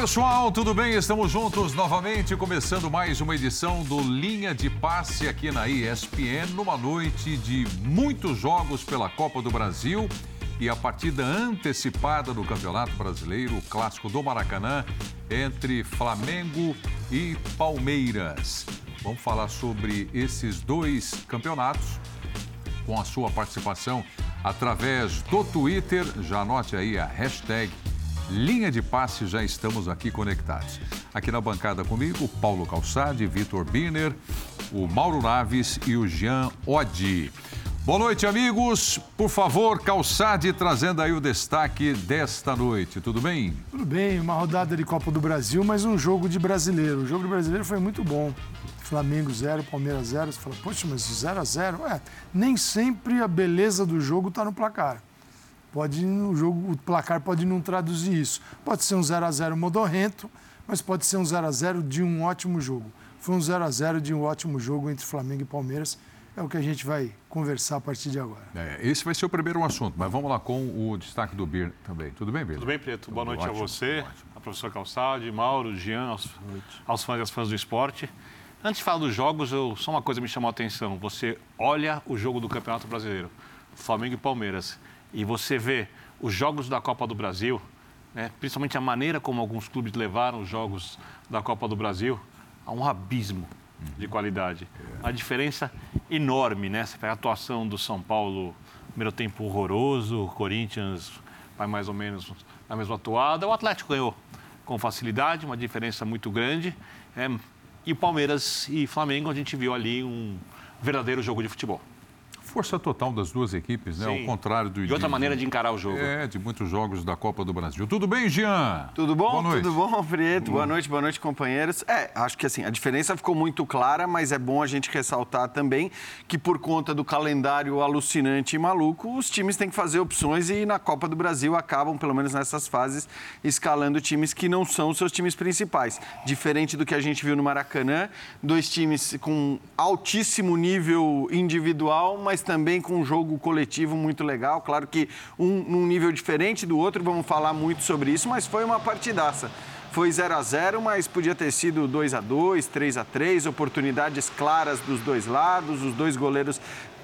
pessoal, tudo bem? Estamos juntos novamente, começando mais uma edição do Linha de Passe aqui na ESPN, numa noite de muitos jogos pela Copa do Brasil e a partida antecipada do Campeonato Brasileiro, o clássico do Maracanã, entre Flamengo e Palmeiras. Vamos falar sobre esses dois campeonatos com a sua participação através do Twitter. Já anote aí a hashtag Linha de Passe, já estamos aqui conectados. Aqui na bancada comigo, Paulo Calçade, Vitor Biner, o Mauro Naves e o Jean Oddi. Boa noite, amigos. Por favor, Calçade trazendo aí o destaque desta noite. Tudo bem? Tudo bem, uma rodada de Copa do Brasil, mas um jogo de brasileiro. O jogo de brasileiro foi muito bom. Flamengo 0, Palmeiras 0. Você fala, poxa, mas 0 a 0 É, nem sempre a beleza do jogo está no placar. Pode, o, jogo, o placar pode não traduzir isso. Pode ser um 0 a 0 modorrento, mas pode ser um 0 a 0 de um ótimo jogo. Foi um 0 a 0 de um ótimo jogo entre Flamengo e Palmeiras. É o que a gente vai conversar a partir de agora. É, esse vai ser o primeiro assunto, mas vamos lá com o destaque do Bir também. Tudo bem, Bir? Tudo bem, Preto? Boa noite ótimo, a você, a professora Calçade, Mauro, Jean, aos, aos fãs e às fãs do esporte. Antes de falar dos jogos, eu, só uma coisa me chamou a atenção. Você olha o jogo do Campeonato Brasileiro, Flamengo e Palmeiras e você vê os jogos da Copa do Brasil, né, principalmente a maneira como alguns clubes levaram os jogos da Copa do Brasil, há um abismo de qualidade. A diferença enorme, né? Você pega a atuação do São Paulo, primeiro tempo horroroso, o Corinthians vai mais ou menos na mesma atuada, o Atlético ganhou com facilidade, uma diferença muito grande. É, e o Palmeiras e Flamengo, a gente viu ali um verdadeiro jogo de futebol força total das duas equipes, né? Sim. Ao contrário do. E outra de, maneira de encarar o jogo. É, de muitos jogos da Copa do Brasil. Tudo bem, Jean? Tudo bom? Boa noite. Tudo bom, Prieto? Boa noite, boa noite, companheiros. É, acho que assim, a diferença ficou muito clara, mas é bom a gente ressaltar também que por conta do calendário alucinante e maluco, os times têm que fazer opções e na Copa do Brasil acabam, pelo menos nessas fases, escalando times que não são os seus times principais. Diferente do que a gente viu no Maracanã, dois times com altíssimo nível individual, mas mas também com um jogo coletivo muito legal. Claro que um num nível diferente do outro, vamos falar muito sobre isso, mas foi uma partidaça. Foi 0 a 0 mas podia ter sido 2 a 2 3 a 3 oportunidades claras dos dois lados, os dois goleiros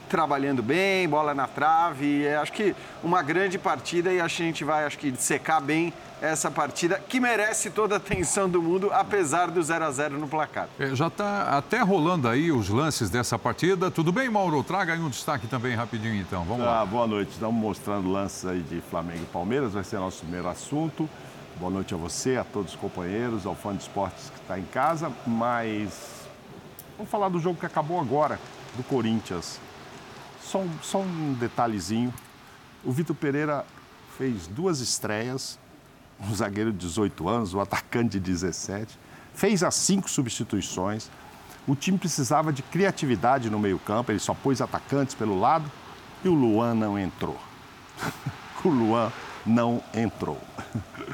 trabalhando bem, bola na trave. É, acho que uma grande partida e acho que a gente vai acho que secar bem essa partida que merece toda a atenção do mundo, apesar do 0 a 0 no placar. É, já está até rolando aí os lances dessa partida. Tudo bem, Mauro? Traga aí um destaque também rapidinho então. Vamos ah, lá. Boa noite. Estamos mostrando lances aí de Flamengo e Palmeiras, vai ser nosso primeiro assunto. Boa noite a você, a todos os companheiros, ao fã de esportes que está em casa. Mas vamos falar do jogo que acabou agora, do Corinthians. Só um, só um detalhezinho. O Vitor Pereira fez duas estreias um zagueiro de 18 anos, o um atacante de 17, fez as cinco substituições. O time precisava de criatividade no meio-campo, ele só pôs atacantes pelo lado e o Luan não entrou. o Luan não entrou.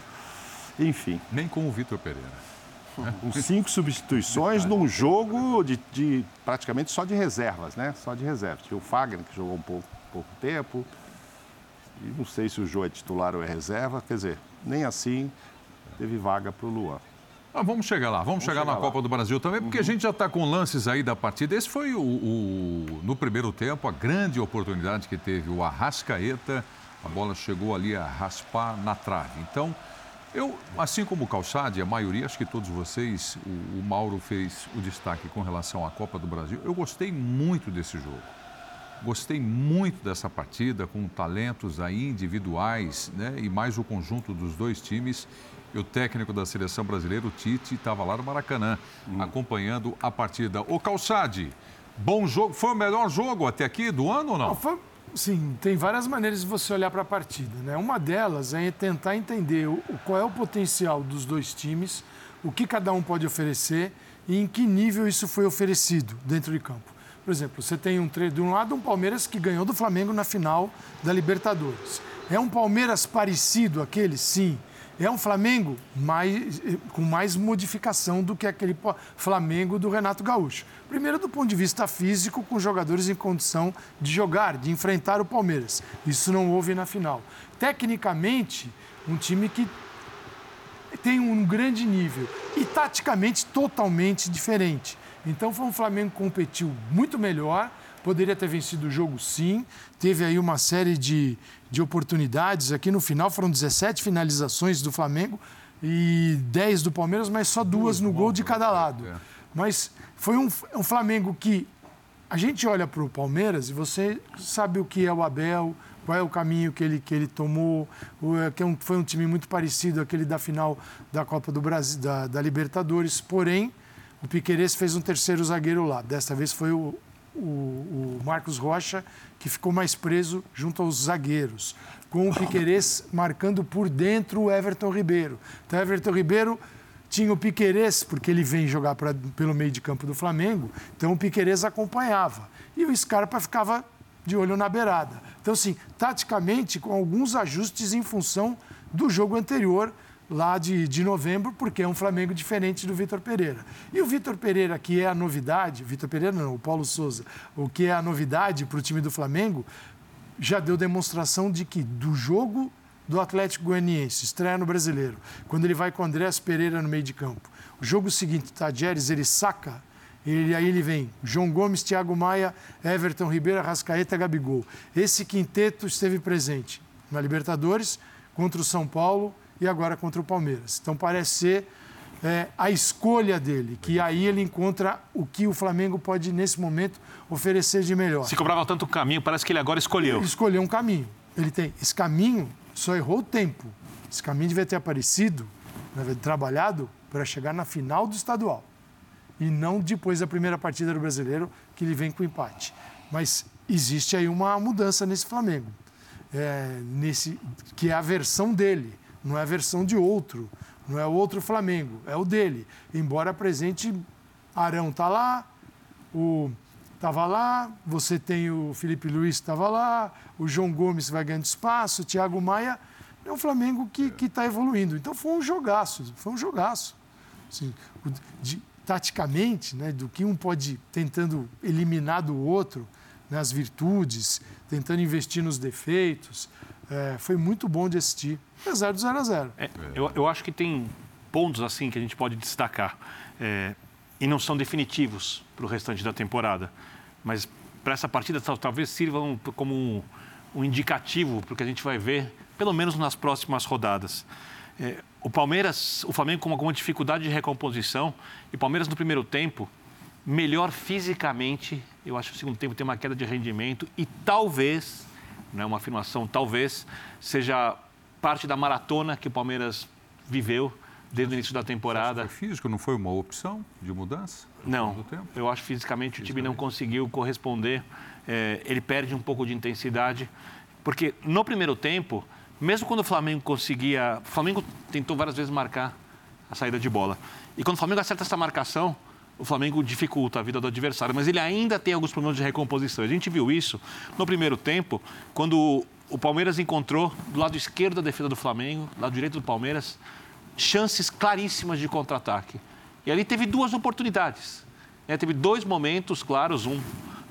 Enfim. Nem com o Vitor Pereira. Com cinco substituições num jogo de, de, praticamente só de reservas, né? Só de reservas. Tinha o Fagner, que jogou um pouco, pouco tempo. E não sei se o Jô é titular ou é reserva. Quer dizer, nem assim teve vaga para o Luan. Ah, vamos chegar lá, vamos, vamos chegar, chegar, na lá. Copa do Brasil também, porque uhum. a gente já está com lances aí da partida. Esse foi o, o, no primeiro tempo a grande oportunidade que teve o Arrascaeta. A bola chegou ali a raspar na trave. Então, eu, assim como o Calçade, a maioria, acho que todos vocês, o, o Mauro fez o destaque com relação à Copa do Brasil. Eu gostei muito desse jogo. Gostei muito dessa partida, com talentos aí individuais, né? E mais o conjunto dos dois times. E o técnico da seleção brasileira, o Tite, estava lá no Maracanã, hum. acompanhando a partida. O Calçade, bom jogo. Foi o melhor jogo até aqui do ano ou não? não foi... Sim, tem várias maneiras de você olhar para a partida. Né? Uma delas é tentar entender o, qual é o potencial dos dois times, o que cada um pode oferecer e em que nível isso foi oferecido dentro de campo. Por exemplo, você tem um de um lado um Palmeiras que ganhou do Flamengo na final da Libertadores. É um Palmeiras parecido àquele? Sim. É um Flamengo mais, com mais modificação do que aquele Flamengo do Renato Gaúcho. Primeiro, do ponto de vista físico, com jogadores em condição de jogar, de enfrentar o Palmeiras. Isso não houve na final. Tecnicamente, um time que tem um grande nível e taticamente totalmente diferente. Então foi um Flamengo que competiu muito melhor, poderia ter vencido o jogo sim, teve aí uma série de, de oportunidades. Aqui no final foram 17 finalizações do Flamengo e 10 do Palmeiras, mas só duas no gol de cada lado. É. Mas foi um, um Flamengo que a gente olha para o Palmeiras e você sabe o que é o Abel, qual é o caminho que ele, que ele tomou, é, que é foi um time muito parecido àquele da final da Copa do Brasil, da, da Libertadores, porém o Piqueires fez um terceiro zagueiro lá. Desta vez foi o, o, o Marcos Rocha, que ficou mais preso junto aos zagueiros, com o Piqueires marcando por dentro o Everton Ribeiro. Então, Everton Ribeiro tinha o Piqueires, porque ele vem jogar pra, pelo meio de campo do Flamengo, então o Piqueires acompanhava. E o Scarpa ficava de olho na beirada. Então, assim, taticamente, com alguns ajustes em função do jogo anterior, lá de, de novembro, porque é um Flamengo diferente do Vitor Pereira. E o Vitor Pereira, que é a novidade, Vitor Pereira não, o Paulo Souza, o que é a novidade para o time do Flamengo, já deu demonstração de que do jogo do Atlético Goianiense, estreia no Brasileiro, quando ele vai com Andrés Pereira no meio de campo, o jogo seguinte, Tadjeres, ele saca ele, aí ele vem João Gomes, Thiago Maia, Everton Ribeiro, Rascaeta, Gabigol. Esse quinteto esteve presente na Libertadores, contra o São Paulo e agora contra o Palmeiras. Então parece ser é, a escolha dele, que aí ele encontra o que o Flamengo pode, nesse momento, oferecer de melhor. Se cobrava tanto caminho, parece que ele agora escolheu. Ele escolheu um caminho. Ele tem. Esse caminho só errou o tempo. Esse caminho devia ter aparecido, devia ter trabalhado para chegar na final do estadual e não depois da primeira partida do brasileiro, que ele vem com empate. Mas existe aí uma mudança nesse Flamengo, é, nesse, que é a versão dele, não é a versão de outro, não é o outro Flamengo, é o dele. Embora apresente, Arão está lá, o estava lá, você tem o Felipe Luiz estava lá, o João Gomes vai ganhando espaço, o Thiago Maia. É um Flamengo que está evoluindo. Então foi um jogaço, foi um jogaço. Assim, de, taticamente, né, do que um pode tentando eliminar do outro, né, as virtudes, tentando investir nos defeitos. É, foi muito bom de assistir, apesar do 0 a 0 é, eu, eu, acho que tem pontos assim que a gente pode destacar é, e não são definitivos para o restante da temporada, mas para essa partida talvez sirvam como um, um indicativo para o que a gente vai ver, pelo menos nas próximas rodadas. É, o Palmeiras, o Flamengo com alguma dificuldade de recomposição e o Palmeiras no primeiro tempo melhor fisicamente. Eu acho que no segundo tempo tem uma queda de rendimento e talvez, não é uma afirmação, talvez seja parte da maratona que o Palmeiras viveu desde o início da temporada. Foi físico não foi uma opção de mudança? Não. Eu acho que fisicamente, fisicamente o time não conseguiu corresponder. É, ele perde um pouco de intensidade, porque no primeiro tempo mesmo quando o Flamengo conseguia. O Flamengo tentou várias vezes marcar a saída de bola. E quando o Flamengo acerta essa marcação, o Flamengo dificulta a vida do adversário, mas ele ainda tem alguns problemas de recomposição. A gente viu isso no primeiro tempo, quando o Palmeiras encontrou do lado esquerdo da defesa do Flamengo, do lado direito do Palmeiras, chances claríssimas de contra-ataque. E ali teve duas oportunidades. Né? Teve dois momentos claros, um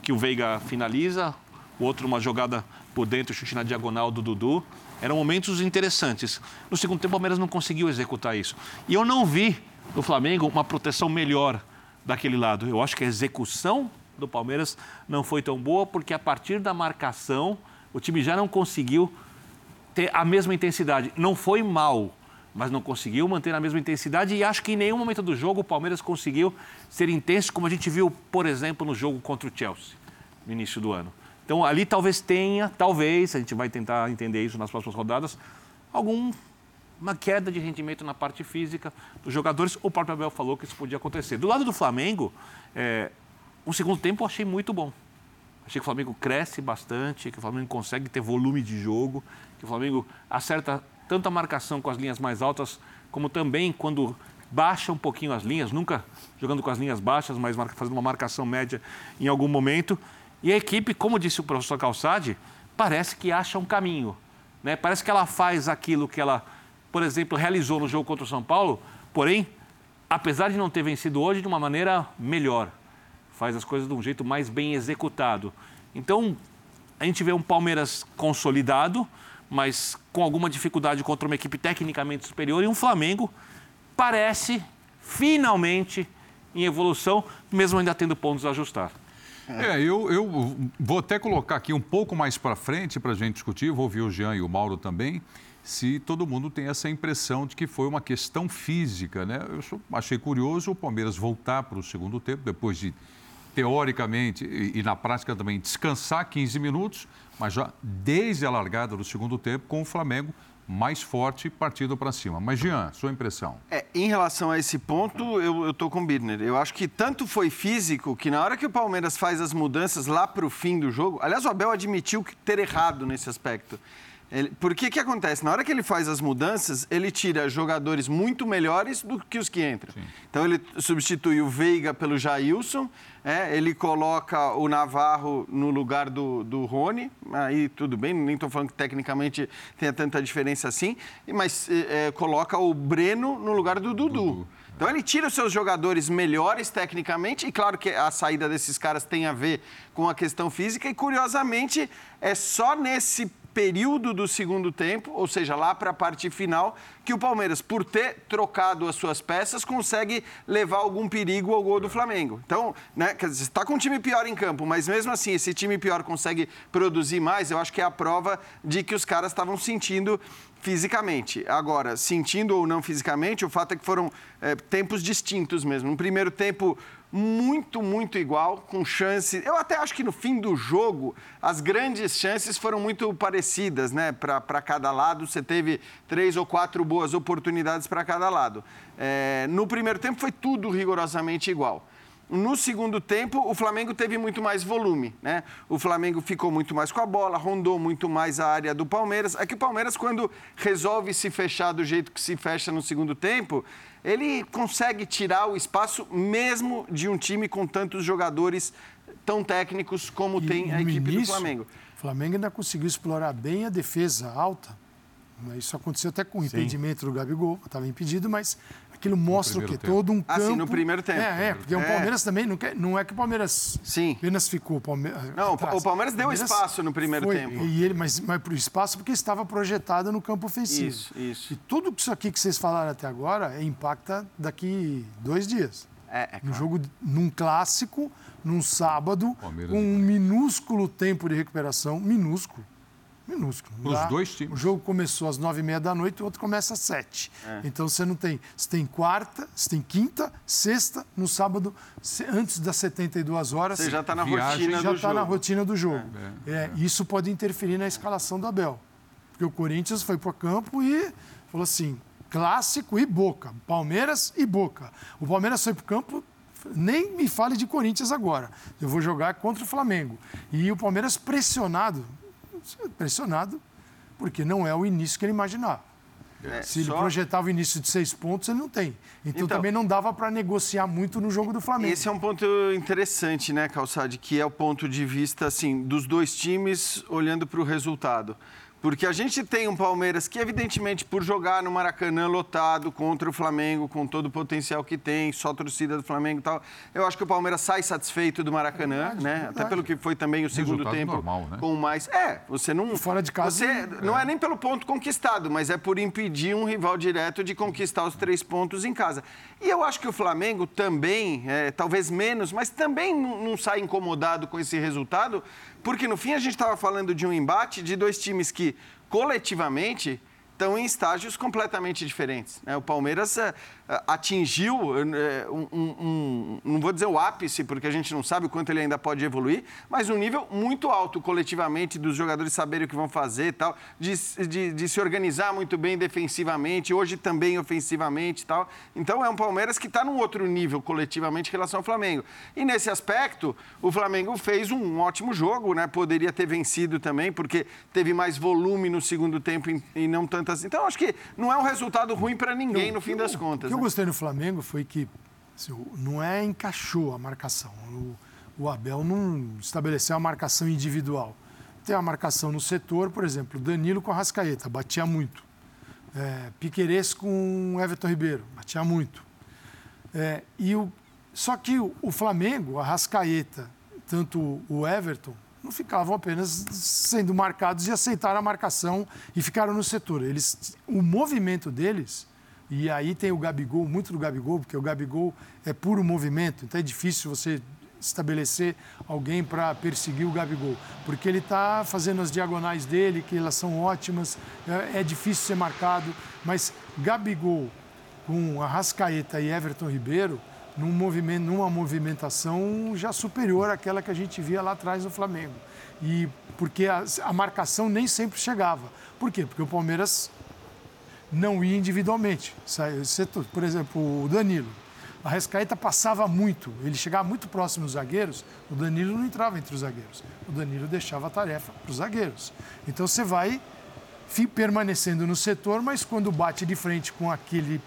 que o Veiga finaliza, o outro uma jogada por dentro, chute na diagonal do Dudu. Eram momentos interessantes. No segundo tempo, o Palmeiras não conseguiu executar isso. E eu não vi no Flamengo uma proteção melhor daquele lado. Eu acho que a execução do Palmeiras não foi tão boa, porque a partir da marcação, o time já não conseguiu ter a mesma intensidade. Não foi mal, mas não conseguiu manter a mesma intensidade. E acho que em nenhum momento do jogo o Palmeiras conseguiu ser intenso, como a gente viu, por exemplo, no jogo contra o Chelsea, no início do ano. Então, ali talvez tenha, talvez, a gente vai tentar entender isso nas próximas rodadas, alguma queda de rendimento na parte física dos jogadores. O próprio Abel falou que isso podia acontecer. Do lado do Flamengo, é, o segundo tempo eu achei muito bom. Achei que o Flamengo cresce bastante, que o Flamengo consegue ter volume de jogo, que o Flamengo acerta tanto a marcação com as linhas mais altas, como também quando baixa um pouquinho as linhas, nunca jogando com as linhas baixas, mas fazendo uma marcação média em algum momento. E a equipe, como disse o professor Calçade, parece que acha um caminho. Né? Parece que ela faz aquilo que ela, por exemplo, realizou no jogo contra o São Paulo, porém, apesar de não ter vencido hoje, de uma maneira melhor. Faz as coisas de um jeito mais bem executado. Então, a gente vê um Palmeiras consolidado, mas com alguma dificuldade contra uma equipe tecnicamente superior, e um Flamengo parece, finalmente, em evolução, mesmo ainda tendo pontos a ajustar. É, eu, eu vou até colocar aqui um pouco mais para frente para a gente discutir, vou ouvir o Jean e o Mauro também, se todo mundo tem essa impressão de que foi uma questão física, né? Eu achei curioso o Palmeiras voltar para o segundo tempo, depois de, teoricamente e, e na prática também, descansar 15 minutos, mas já desde a largada do segundo tempo, com o Flamengo mais forte partido para cima. Mas, Jean, sua impressão? É, em relação a esse ponto, eu estou com o Birner. Eu acho que tanto foi físico que na hora que o Palmeiras faz as mudanças lá para o fim do jogo, aliás, o Abel admitiu ter errado nesse aspecto. Ele, porque que acontece? Na hora que ele faz as mudanças, ele tira jogadores muito melhores do que os que entram. Sim. Então ele substitui o Veiga pelo Jailson, é, ele coloca o Navarro no lugar do, do Rony, aí tudo bem, nem estou falando que tecnicamente tenha tanta diferença assim, mas é, é, coloca o Breno no lugar do Dudu. Dudu. Então ele tira os seus jogadores melhores tecnicamente, e claro que a saída desses caras tem a ver com a questão física, e curiosamente é só nesse período do segundo tempo, ou seja, lá para a parte final, que o Palmeiras, por ter trocado as suas peças, consegue levar algum perigo ao gol do Flamengo. Então, né, quer dizer, está com um time pior em campo, mas mesmo assim, esse time pior consegue produzir mais, eu acho que é a prova de que os caras estavam sentindo fisicamente. Agora, sentindo ou não fisicamente, o fato é que foram é, tempos distintos mesmo. No primeiro tempo, muito, muito igual, com chances. Eu até acho que no fim do jogo, as grandes chances foram muito parecidas, né? Para cada lado, você teve três ou quatro boas oportunidades para cada lado. É, no primeiro tempo foi tudo rigorosamente igual. No segundo tempo, o Flamengo teve muito mais volume, né? O Flamengo ficou muito mais com a bola, rondou muito mais a área do Palmeiras. É que o Palmeiras, quando resolve se fechar do jeito que se fecha no segundo tempo, ele consegue tirar o espaço mesmo de um time com tantos jogadores tão técnicos como e, tem a equipe início, do Flamengo. O Flamengo ainda conseguiu explorar bem a defesa alta. Isso aconteceu até com o impedimento do Gabigol, estava impedido, mas aquilo mostra o quê? Tempo. Todo um campo. Ah, sim, no primeiro tempo. É, é porque é. o Palmeiras também não, quer, não é que o Palmeiras sim. apenas ficou. Palmeiras, não, atrás. o Palmeiras deu Palmeiras espaço no primeiro foi, tempo. E ele, mas, mas para o espaço porque estava projetado no campo ofensivo. Isso, isso. E tudo isso aqui que vocês falaram até agora impacta daqui dois dias. É, é claro. No jogo, num clássico, num sábado, Palmeiras com um minúsculo tempo de recuperação, minúsculo minúsculo. Os dois times. O jogo começou às nove e meia da noite, o outro começa às sete. É. Então você não tem. Você tem quarta, você tem quinta, sexta, no sábado, antes das 72 horas. Você já está na viagem, rotina já está tá na rotina do jogo. É. É, é. Isso pode interferir na escalação do Abel. Porque o Corinthians foi para o campo e falou assim: clássico e boca. Palmeiras e boca. O Palmeiras foi para o campo nem me fale de Corinthians agora. Eu vou jogar contra o Flamengo. E o Palmeiras pressionado, pressionado, porque não é o início que ele imaginava. É, Se ele só... projetava o início de seis pontos, ele não tem. Então, então também não dava para negociar muito no jogo do Flamengo. Esse é um ponto interessante, né, Calçade? Que é o ponto de vista assim, dos dois times olhando para o resultado. Porque a gente tem um Palmeiras que, evidentemente, por jogar no Maracanã lotado contra o Flamengo, com todo o potencial que tem, só a torcida do Flamengo e tal, eu acho que o Palmeiras sai satisfeito do Maracanã, verdade, né? Verdade. Até pelo que foi também o segundo Resultado tempo. Normal, né? Com mais. É, você não. Fora de casa. Você é. não é nem pelo ponto conquistado, mas é por impedir um rival direto de conquistar os três pontos em casa. E eu acho que o Flamengo também, é, talvez menos, mas também não, não sai incomodado com esse resultado, porque no fim a gente estava falando de um embate de dois times que coletivamente estão em estágios completamente diferentes. Né? O Palmeiras é, atingiu é, um, um, não vou dizer o ápice, porque a gente não sabe o quanto ele ainda pode evoluir, mas um nível muito alto coletivamente dos jogadores saberem o que vão fazer e tal, de, de, de, se organizar muito bem defensivamente, hoje também ofensivamente e tal. Então é um Palmeiras que está num outro nível coletivamente em relação ao Flamengo. E nesse aspecto, o Flamengo fez um ótimo jogo, né? Poderia ter vencido também, porque teve mais volume no segundo tempo e não tantas. Então acho que não é um resultado ruim para ninguém no fim das contas gostei no Flamengo foi que assim, não é encaixou a marcação. O, o, Abel não estabeleceu a marcação individual. Tem a marcação no setor, por exemplo, Danilo com a Rascaeta, batia muito. É, Piquerez com Everton Ribeiro, batia muito. É, e o, só que o, o Flamengo, a Rascaeta, tanto o Everton, não ficavam apenas sendo marcados e aceitaram a marcação e ficaram no setor. Eles, o movimento deles E aí tem o Gabigol, muito do Gabigol, porque o Gabigol é puro movimento, então é difícil você estabelecer alguém para perseguir o Gabigol, porque ele está fazendo as diagonais dele, que elas são ótimas, é, é difícil ser marcado, mas Gabigol com Arrascaeta e Everton Ribeiro, num movimento, numa movimentação já superior àquela que a gente via lá atrás no Flamengo. E porque a, a marcação nem sempre chegava. Por quê? Porque o Palmeiras não ia individualmente. Por exemplo, o Danilo. A Rescaeta passava muito, ele chegava muito próximo dos zagueiros, o Danilo não entrava entre os zagueiros. O Danilo deixava a tarefa para os zagueiros. Então você vai permanecendo no setor, mas quando bate de frente com aquele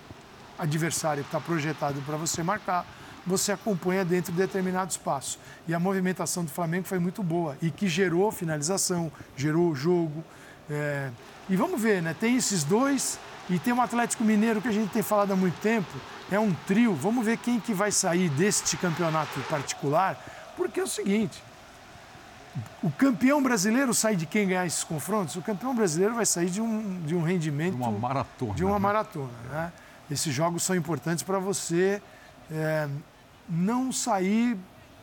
adversário que está projetado para você marcar, você acompanha dentro de determinado espaço. E a movimentação do Flamengo foi muito boa e que gerou finalização, gerou jogo. É... E vamos ver, né? Tem esses dois e tem o Atlético Mineiro que a gente tem falado há muito tempo é um trio. Vamos ver quem que vai sair deste campeonato particular, porque é o seguinte, o campeão brasileiro sai de quem ganhar esses confrontos? O campeão brasileiro vai sair de um, de um rendimento... De uma maratona. De uma né? maratona, né? Esses jogos são importantes para você é, não sair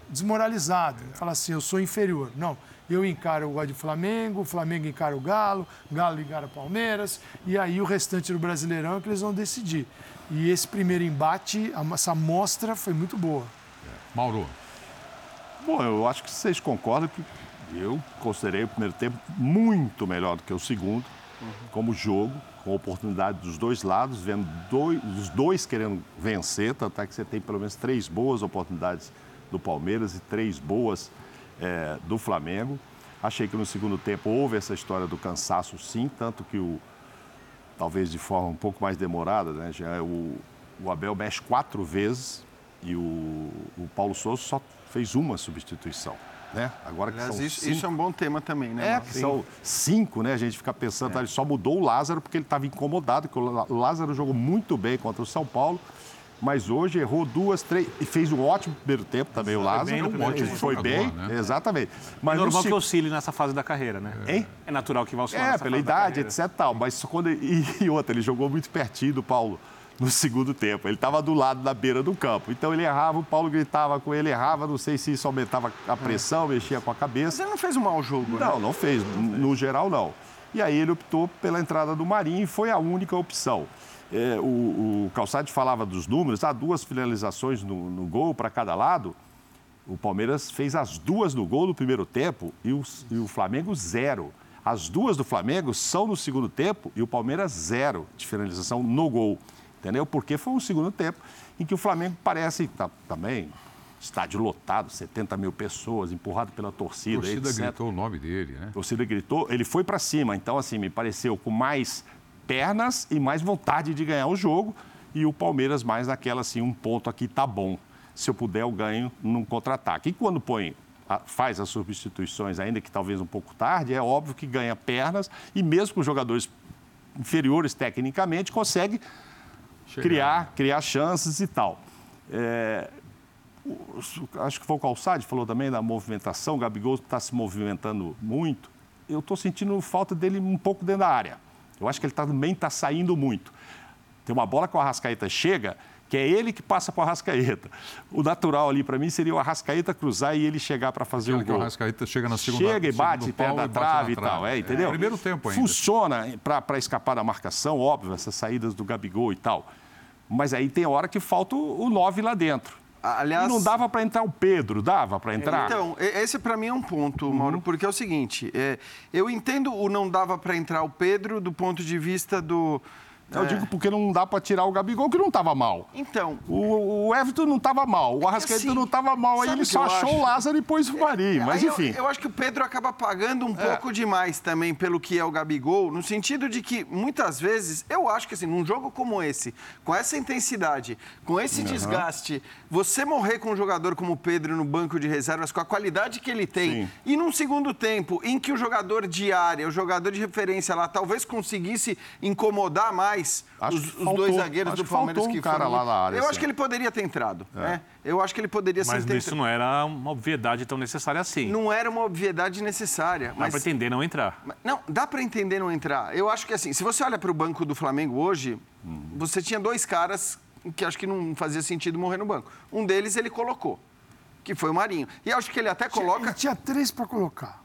desmoralizado, falar assim, eu sou inferior. Não, eu encaro o de Flamengo, o Flamengo encara o Galo, o Galo encara o Palmeiras, e aí o restante do Brasileirão é que eles vão decidir. E esse primeiro embate, essa amostra foi muito boa. Mauro. Bom, eu acho que vocês concordam que eu considerei o primeiro tempo muito melhor do que o segundo, uhum. como jogo, com oportunidade dos dois lados, vendo dois, os dois querendo vencer, tanto é que você tem pelo menos três boas oportunidades do Palmeiras e três boas é, do Flamengo. Achei que no segundo tempo houve essa história do cansaço, sim, tanto que o, talvez de forma um pouco mais demorada, né? Já é o, o Abel mexe quatro vezes e o, o Paulo Souza só fez uma substituição. Né? Agora que Aliás, são isso, cinco... isso, é um bom tema também, né? É, que são cinco, né? A gente fica pensando, é. tá, ele só mudou o Lázaro porque ele estava incomodado, porque o Lázaro jogou muito bem contra o São Paulo mas hoje errou duas, três e fez um ótimo primeiro tempo também o Lázaro. Bem um ótimo foi bem, né? exatamente. Mas é normal no... que oscile nessa fase da carreira, né? Hein? É natural que vá oscilar. É, pela idade, etc. Tal. Mas quando e, e outra, ele jogou muito pertinho do Paulo no segundo tempo. Ele estava do lado da beira do campo. Então ele errava, o Paulo gritava com ele, errava, não sei se isso aumentava a pressão, mexia com a cabeça. Mas ele não fez um mau jogo, né? Não, não fez. No geral, não. E aí ele optou pela entrada do Marinho e foi a única opção. É, o, o Calçade falava dos números, há duas finalizações no, no gol para cada lado. O Palmeiras fez as duas no gol no primeiro tempo e o, e o Flamengo zero. As duas do Flamengo são no segundo tempo e o Palmeiras zero de finalização no gol. Entendeu? Porque foi um segundo tempo em que o Flamengo parece tá, também estádio lotado, 70 mil pessoas, empurrado pela torcida. A torcida etc. gritou o nome dele, né? A torcida gritou, ele foi para cima. Então, assim, me pareceu com mais pernas e mais vontade de ganhar o jogo. E o Palmeiras mais naquela assim, um ponto aqui tá bom. Se eu puder, eu ganho num contra-ataque. E quando põe faz as substituições, ainda que talvez um pouco tarde, é óbvio que ganha pernas e mesmo com jogadores inferiores tecnicamente, consegue criar, criar chances e tal. É, acho que foi o Calçade falou também da movimentação, o Gabigol está se movimentando muito. Eu estou sentindo falta dele um pouco dentro da área. Eu acho que ele também está saindo muito. Tem uma bola que o Arrascaeta chega, que é ele que passa para o Arrascaeta. O natural ali para mim seria o Arrascaeta cruzar e ele chegar para fazer o gol. o Arrascaeta chega na segunda Chega e bate perto da trave e tal, é, entendeu? É, primeiro tempo ainda. Funciona para escapar da marcação, óbvio, essas saídas do Gabigol e tal. Mas aí tem hora que falta o 9 lá dentro. Aliás, e não dava para entrar o Pedro, dava para entrar? Então, esse para mim é um ponto, uhum. Mauro, uhum. porque é o seguinte: é, eu entendo o não dava para entrar o Pedro do ponto de vista do eu é. digo porque não dá para tirar o Gabigol, que não estava mal. Então. O, o Everton não estava mal, o Arrascaeta assim, não estava mal. Aí ele só achou acho? o Lázaro e pôs o. É, mas enfim. Eu, eu, acho que o Pedro acaba pagando um é. pouco demais também pelo que é o Gabigol, no sentido de que muitas vezes, eu acho que assim, num jogo como esse, com essa intensidade, com esse uhum. desgaste, você morrer com um jogador como o Pedro no banco de reservas, com a qualidade que ele tem, Sim. e num segundo tempo em que o jogador de área, o jogador de referência lá, talvez conseguisse incomodar mais mais Acho os, que os faltou- dois zagueiros acho do que Palmeiras um que cara foram lá na área, Eu assim. acho que ele poderia ter entrado. né? Eu acho que ele poderia Mas sim ter isso não era uma obviedade tão necessária assim. Não, não era uma obviedade necessária. Dá Mas para entender não entrar. mas- Não, dá para entender não entrar. Eu acho que assim, se você olha para o banco do Flamengo hoje, você tinha dois caras que acho que não fazia sentido morrer no banco. Um deles ele colocou, que foi o Marinho. E acho que ele até Ele coloca. tinha três para colocar.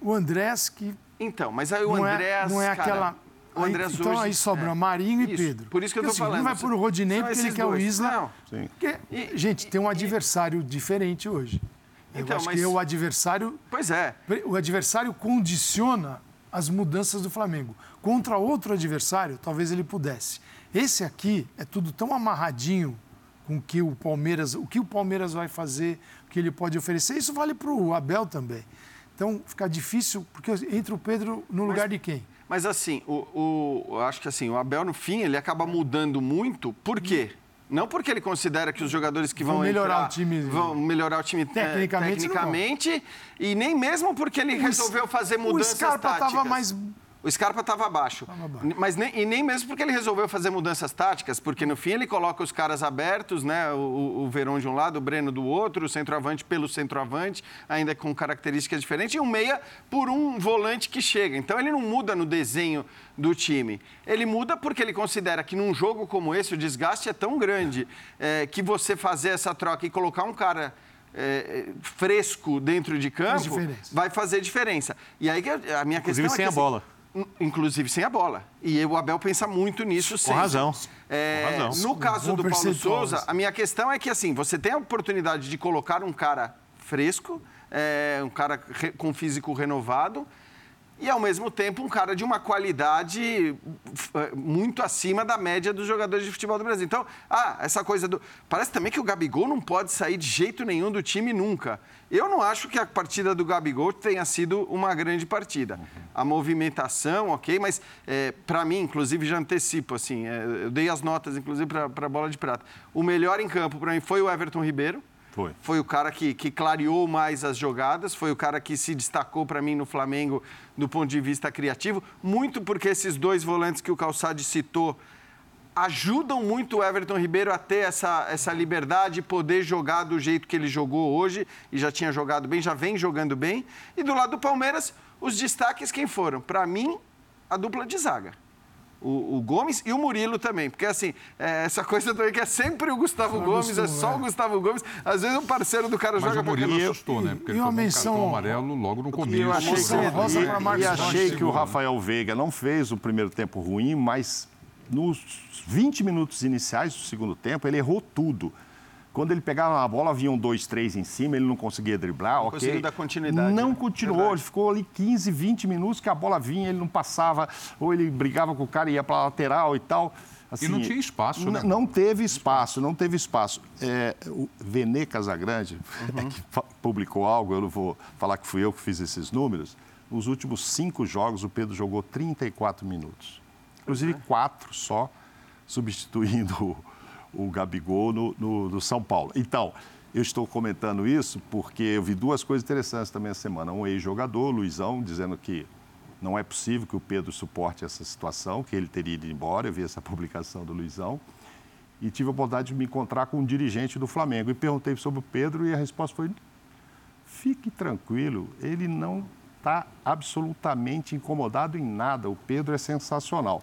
O Andrés, que Então, mas aí o não, Andrés. é, não é cara, O aí- Andrés então hoje- aí sobra é. Marinho e Isso, Pedro. Por isso que eu tô Porque, assim, falando. Não vai pôr o Rodinei porque ele quer o dois. Isla. Não. Porque, E- gente, tem um adversário diferente hoje. Eu Então, acho mas- que o adversário, Pois é. o adversário condiciona as mudanças do Flamengo. Contra outro adversário, talvez ele pudesse. Esse aqui é tudo tão amarradinho com o que o Palmeiras, o que o Palmeiras vai fazer, o que ele pode oferecer. Isso vale para o Abel também. Então fica difícil porque entra o Pedro no lugar de quem? Mas assim, o, o- eu acho que assim, o Abel, no fim, ele acaba mudando muito. Por quê? Não porque ele considera que os jogadores que Vão vão, melhorar entrar o time. vão melhorar o time eh, Tecnicamente, tecnicamente e nem mesmo porque ele resolveu fazer mudanças O Scarpa táticas. estava mais O Scarpa estava abaixo. abaixo. Mas nem, e nem mesmo porque ele resolveu fazer mudanças táticas, porque no fim ele coloca os caras abertos, né? O, o, o Verón de um lado, o Breno do outro, o centroavante pelo centroavante, ainda com características diferentes, e um meia por um volante que chega. Então ele não muda no desenho do time. Ele muda porque ele considera que num jogo como esse o desgaste é tão grande eh, que você fazer essa troca e colocar um cara. eh, fresco dentro de campo vai fazer diferença. E aí a minha Inclusive questão sem é a que, bola. assim, Inclusive sem a bola. E o Abel pensa muito nisso sempre. razão. É, Com razão. No caso do Paulo Souza, a minha questão é que assim, você tem a oportunidade de colocar um cara fresco, é, um cara re- com físico renovado, e ao mesmo tempo um cara de uma qualidade eh, muito acima da média dos jogadores de futebol do Brasil. Então, ah, essa coisa do. Parece também que o Gabigol não pode sair de jeito nenhum do time nunca. Eu não acho que a partida do Gabigol tenha sido uma grande partida. A movimentação, ok, mas para mim, inclusive, já antecipo, assim, eh, eu dei as notas, inclusive, para a bola de prata. O melhor em campo, para mim, foi o Everton Ribeiro. Foi. Foi o cara que, que clareou mais as jogadas, foi o cara que se destacou para mim no Flamengo do ponto de vista criativo, muito porque esses dois volantes que o Calçade citou ajudam muito o Everton Ribeiro a ter essa, essa liberdade, poder jogar do jeito que ele jogou hoje, e já tinha jogado bem, já vem jogando bem. E do lado do Palmeiras, os destaques quem foram? Para mim, a dupla de zaga. O, o Gomes e o Murilo também, porque assim, é, essa coisa também que é sempre o Gustavo Só Gomes, é só é. o Gustavo Gomes. Às vezes o parceiro do cara Mas joga o pra Murilo assustou, né? Porque e ele uma tomou um menção cartão honrosa. amarelo logo no começo. eu achei, que, e- e achei que o? Rafael Veiga não fez o primeiro tempo ruim, mas nos 20 minutos iniciais do segundo tempo, ele errou tudo. Quando ele pegava a bola, vinham dois, três em cima, ele não conseguia driblar, ok. conseguiu dar continuidade, Não né? continuou, Verdade. ele ficou ali 15, 20 minutos que a bola vinha, ele não passava, ou ele brigava com o cara e ia para a lateral e tal. Assim, não tinha espaço, né? Não teve espaço, não teve espaço. É, o Vene Casagrande, Uhum. que fa- publicou algo, eu não vou falar que fui eu que fiz esses números. Nos últimos cinco jogos, o Pedro jogou 34 minutos. Inclusive, quatro só, substituindo o, Gabigol no, no, no São Paulo. Então, eu estou comentando isso porque eu vi duas coisas interessantes também essa semana. Um ex-jogador, Luizão, dizendo que não é possível que o Pedro suporte essa situação, que ele teria ido embora. Eu vi essa publicação do Luizão. E tive a oportunidade de me encontrar com um dirigente do Flamengo. E perguntei sobre o Pedro e a resposta foi: fique tranquilo, ele não está absolutamente incomodado em nada. O Pedro é sensacional.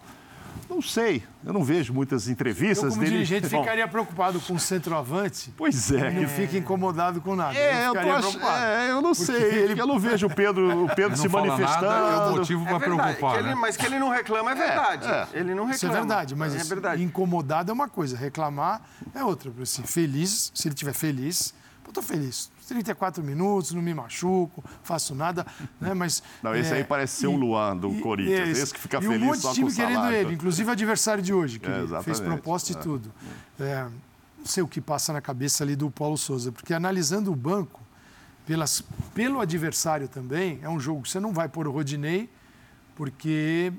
Não sei, eu não vejo muitas Eu, entrevistas como dele. dirigente, Bom, ficaria preocupado com o centroavante. Pois é. Não fica incomodado com nada. É, eu, tô ficaria ach... preocupado. é, eu não sei, eu não vejo o Pedro, o Pedro se manifestando. nada, é o motivo É para preocupar, que ele- né? mas que ele não reclama é verdade. é. Ele não reclama. Isso é verdade, mas é verdade. incomodado é uma coisa, reclamar é outra. Assim, feliz, se ele estiver feliz, eu estou feliz. 34 minutos, não me machuco, faço nada, né? Mas Não, esse é, aí parece ser o Luan do Corinthians, esse- esse que fica e um feliz monte só de time com o querendo salário. ele, inclusive o adversário de hoje, que É, fez proposta é. e tudo. É, não sei o que passa na cabeça ali do Paulo Souza, porque analisando o banco, pelas, pelo adversário também, é um jogo que você não vai pôr o Rodinei, porque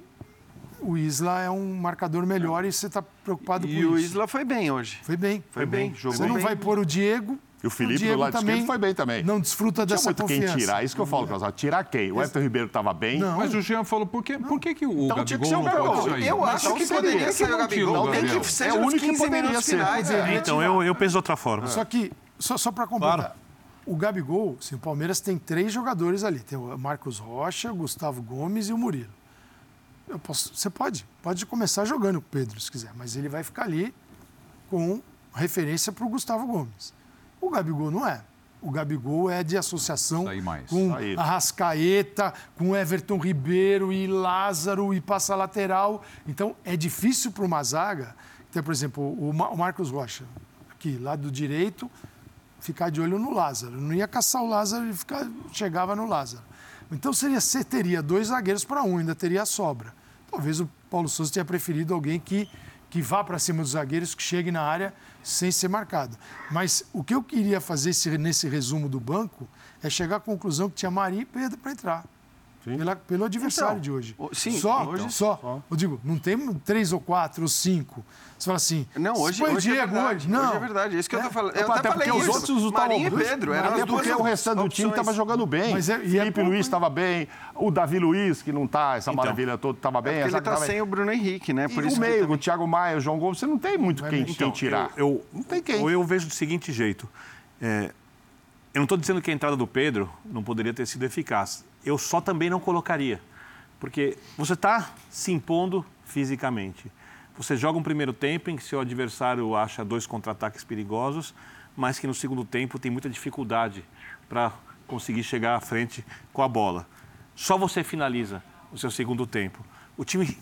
o Isla é um marcador melhor e você está preocupado E com o isso. Isla foi bem hoje. Foi bem. Foi bem, jogou Você não bem. vai pôr o Diego, E o Felipe, Diego do lado também esquerdo, foi bem também. não desfruta Tinha dessa muito confiança. quem tirar. Isso que eu falo, Casal. Tirar quem? O Everton Ribeiro estava bem. Não. Mas o Jean falou, por que, por que, que o Então tinha que Gabigol ser o não pode Gabigol. sair? Eu acho que poderia ser o Gabigol. o Tem que ser É o único que 15 poderia minutos ser. é. Então, eu, eu penso de outra forma. Só que, só, só para completar, o Gabigol, assim, o Palmeiras tem três jogadores ali. Tem o Marcos Rocha, o Gustavo Gomes e o Murilo. Eu posso, você pode, pode começar jogando o Pedro, se quiser, mas ele vai ficar ali com referência para o Gustavo Gomes. O Gabigol não é. O Gabigol é de associação com Sair. Arrascaeta, com Everton Ribeiro e Lázaro e passa lateral. Então é difícil para uma zaga. Então, por exemplo, o Ma- o Marcos Rocha, aqui, lado direito, ficar de olho no Lázaro. Não ia caçar o Lázaro e ficar, chegava no Lázaro. Então seria, você teria dois zagueiros para um, ainda teria a sobra. Talvez o Paulo Souza tenha preferido alguém que, que vá para cima dos zagueiros, que chegue na área sem ser marcado. Mas o que eu queria fazer esse- nesse resumo do banco é chegar à conclusão que tinha Maria e Pedro para entrar. Pela- pelo adversário Então, de hoje. o- sim, só, hoje- só. Eu digo, não tem três ou quatro ou cinco. Você fala assim, Não, hoje, o hoje é Diego verdade. hoje. Não. Hoje é verdade. É isso que eu tô falando. Eu Até até falei porque os isso. outros não Marinho estavam- e Pedro. Eram Até porque o restante do time opções. estava jogando bem. Mas é- e é Felipe pouco, Luiz estava bem. O Davi Luiz, que não está essa Então. maravilha toda, estava bem. Porque essa ele tá bem. sem o Bruno Henrique, né? Por e isso o meio, também- o Thiago Maia, o João Gomes, você não tem muito quem, quem Então, tirar. Eu, eu- Não tem quem. Ou eu vejo do seguinte jeito. é, eu não estou dizendo que a entrada do Pedro não poderia ter sido eficaz. Eu só também não colocaria. Porque você está se impondo fisicamente. Você joga um primeiro tempo em que seu adversário acha dois contra-ataques perigosos, mas que no segundo tempo tem muita dificuldade para conseguir chegar à frente com a bola. Só você finaliza o seu segundo tempo. O time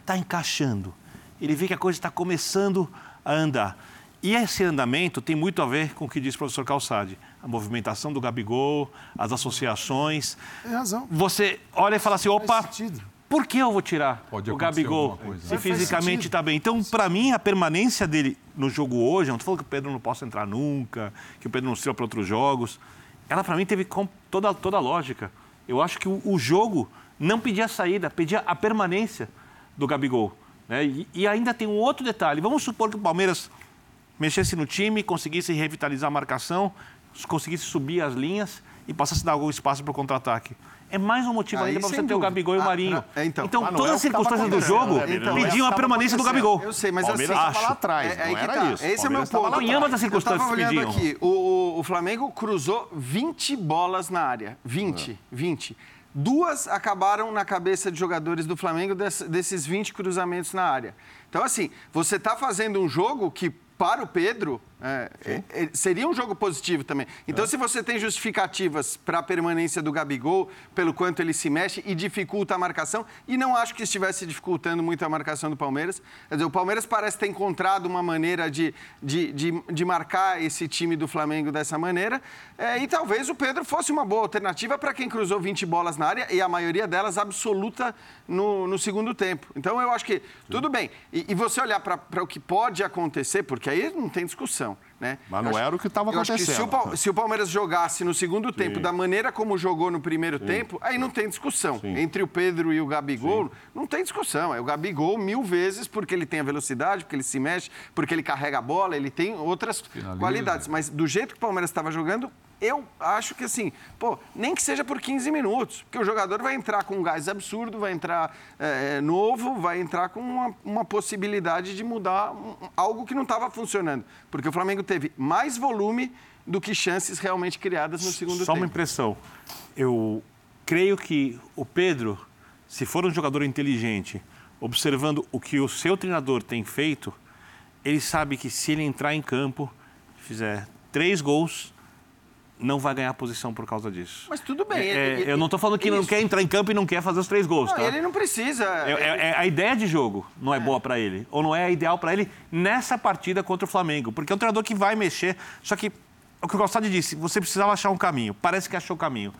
está encaixando. Ele vê que a coisa está começando a andar. E esse andamento tem muito a ver com o que disse o professor Calçade. A movimentação do Gabigol, as associações. Tem razão. Você olha e fala assim, opa. Por que eu vou tirar Pode o Gabigol se fisicamente está bem? Então, para mim, a permanência dele no jogo hoje, eu não estou falando que o Pedro não possa entrar nunca, que o Pedro não sirva para outros jogos, ela para mim teve toda, toda a lógica. Eu acho que o, o jogo não pedia a saída, pedia a permanência do Gabigol. né? E, e ainda tem um outro detalhe. Vamos supor que o Palmeiras mexesse no time, conseguisse revitalizar a marcação, conseguisse subir as linhas e passasse a dar algum espaço para o contra-ataque. É mais um motivo Aí, ainda para você sem ter o dúvida. Gabigol e o Ah, Marinho. ah, então. Não todas é as circunstâncias do jogo né, Pedro? Não é o pediam a permanência do. Gabigol. Eu sei, mas Palmeiras assim... estava lá atrás, é- é não que era tá. isso. Esse é o meu ponto. Em ambas as Eu circunstâncias pediam. aqui, o, o- Flamengo cruzou 20 bolas na área. 20, É. 20. Duas acabaram na cabeça de jogadores do Flamengo dess- desses 20 cruzamentos na área. Então, assim, você está fazendo um jogo que, para o Pedro, é, é, é, seria um jogo positivo também. Então, se você tem justificativas para a permanência do Gabigol, pelo quanto ele se mexe e dificulta a marcação, e não acho que estivesse dificultando muito a marcação do Palmeiras. Quer dizer, o Palmeiras parece ter encontrado uma maneira de, de, de, de marcar esse time do Flamengo dessa maneira, é, e talvez o Pedro fosse uma boa alternativa para quem cruzou 20 bolas na área, e a maioria delas absoluta no, no segundo tempo. Então, eu acho que, tudo bem. E, e você olhar para o que pode acontecer, porque aí não tem discussão. exemple. Né? Mas não acho- era o que estava que se o, acontecendo. Se o Palmeiras jogasse no segundo tempo da maneira como jogou no primeiro tempo, aí não tem discussão. Entre o Pedro e o Gabigol, não tem discussão. É o Gabigol mil vezes porque ele tem a velocidade, porque ele se mexe, porque ele carrega a bola, ele tem outras Finaliza. qualidades. Mas do jeito que o Palmeiras estava jogando, eu acho que assim, pô, nem que seja por 15 minutos, porque o jogador vai entrar com um gás absurdo, vai entrar é, novo, vai entrar com uma, uma possibilidade de mudar algo que não estava funcionando. Porque o Flamengo teve mais volume do que chances realmente criadas no segundo Só uma tempo. impressão. Eu creio que o Pedro, se for um jogador inteligente, observando o que o seu treinador tem feito, ele sabe que se ele entrar em campo, fizer três gols, não vai ganhar posição por causa disso. Mas tudo bem. É, ele- eu não estou falando que não isso. quer entrar em campo e não quer fazer os três gols, Não, tá? ele não precisa. É, é- é a ideia de jogo não é, boa para ele. Ou não é ideal para ele nessa partida contra o Flamengo. Porque é um treinador que vai mexer. Só que, o que o Calçado disse, você precisava achar um caminho. Parece que achou o caminho.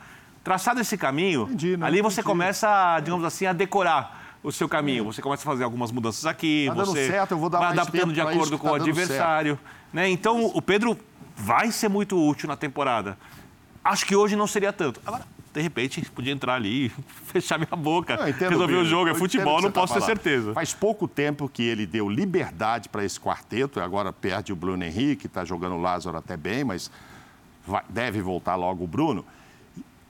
Traçado esse caminho, Entendi, não, ali você entendi. começa, digamos assim, a decorar o seu caminho. Você começa a fazer algumas mudanças aqui, Tá dando você certo, eu vou dar vai mais adaptando tempo de acordo que com tá o adversário. Né? Então, o Pedro vai ser muito útil na temporada. Acho que hoje não seria tanto. Agora, de repente, podia entrar ali e fechar minha boca. Entendo, Resolver o jogo, é futebol, não tá posso ter falando. certeza. Faz pouco tempo que ele deu liberdade para esse quarteto, e agora perde o Bruno Henrique, está jogando o Lázaro até bem, mas vai, deve voltar logo o Bruno.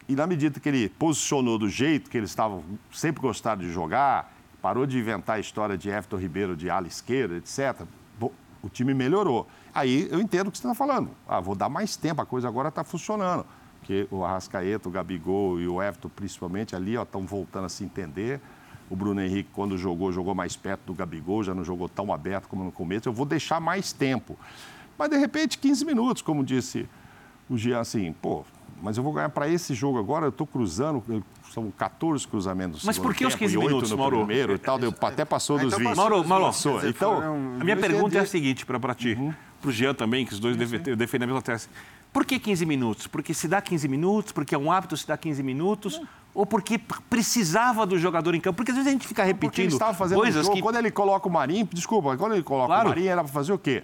E na medida que ele posicionou do jeito que eles estavam, sempre gostaram de jogar, parou de inventar a história de Everton Ribeiro de ala esquerda, etc., o time melhorou. Aí eu entendo o que você está falando. Ah, vou dar mais tempo, a coisa agora está funcionando. Porque o Arrascaeta, o Gabigol e o Everton, principalmente, ali estão voltando a se entender. O Bruno Henrique, quando jogou, jogou mais perto do Gabigol, já não jogou tão aberto como no começo. Eu vou deixar mais tempo. Mas, de repente, 15 minutos, como disse o Jean, assim, pô, mas eu vou ganhar para esse jogo agora, eu estou cruzando, são 14 cruzamentos. Mas por que os 15 e 8 minutos, no Mauro? primeiro e tal, deu, até passou dos então 20. Mauro, Mauro, Passou. dizer, Então, A minha eu pergunta é a seguinte para ti, para o Jean também, que os dois defendem a mesma tese. Por que 15 minutos? Porque se dá 15 minutos, porque é um hábito se dá 15 minutos, ou porque precisava do jogador em campo? Porque às vezes a gente fica Porque ele repetindo estava fazendo coisas um jogo, que... quando ele coloca o Marinho, desculpa, quando ele coloca Claro. o Marinho, era para fazer o quê?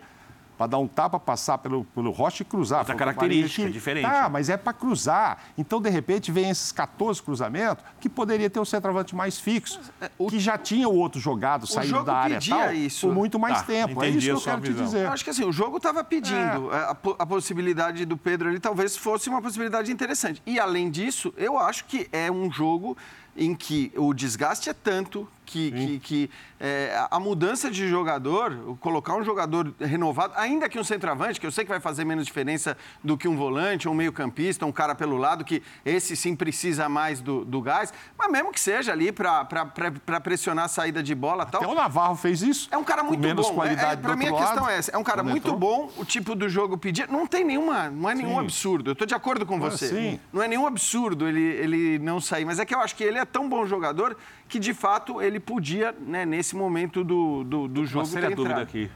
Para dar um tapa, passar pelo, pelo rocha e cruzar. Outra o característica, que- diferente. Tá, mas é para cruzar. Então, de repente, vem esses 14 cruzamentos que poderia ter um centroavante mais fixo, que já tinha o outro jogado saindo da área pedia tal, isso. por muito mais Tá, tempo. É isso que a eu quero te visão. dizer. Eu acho que assim, o jogo estava pedindo. É. A, po- a possibilidade do Pedro ali talvez fosse uma possibilidade interessante. E além disso, eu acho que é um jogo em que o desgaste é tanto que, que, que, é, a mudança de jogador, colocar um jogador renovado, ainda que um centroavante, que eu sei que vai fazer menos diferença do que um volante, um meio-campista, um cara pelo lado, que esse sim precisa mais do, do gás, mas mesmo que seja ali para pressionar a saída de bola e tal. Até o Navarro fez isso. É um cara muito menos bom. qualidade É, do pra mim a questão lado, é essa. É um cara muito entrou. bom, o tipo do jogo pedir. Não tem nenhuma, não é nenhum Sim. absurdo. Eu tô de acordo com você. sim. Não é nenhum absurdo ele, ele não sair. Mas é que eu acho que ele é tão bom jogador que, de fato, ele podia, né, nesse momento do, do, do jogo, Uma séria ter dúvida entrado. aqui.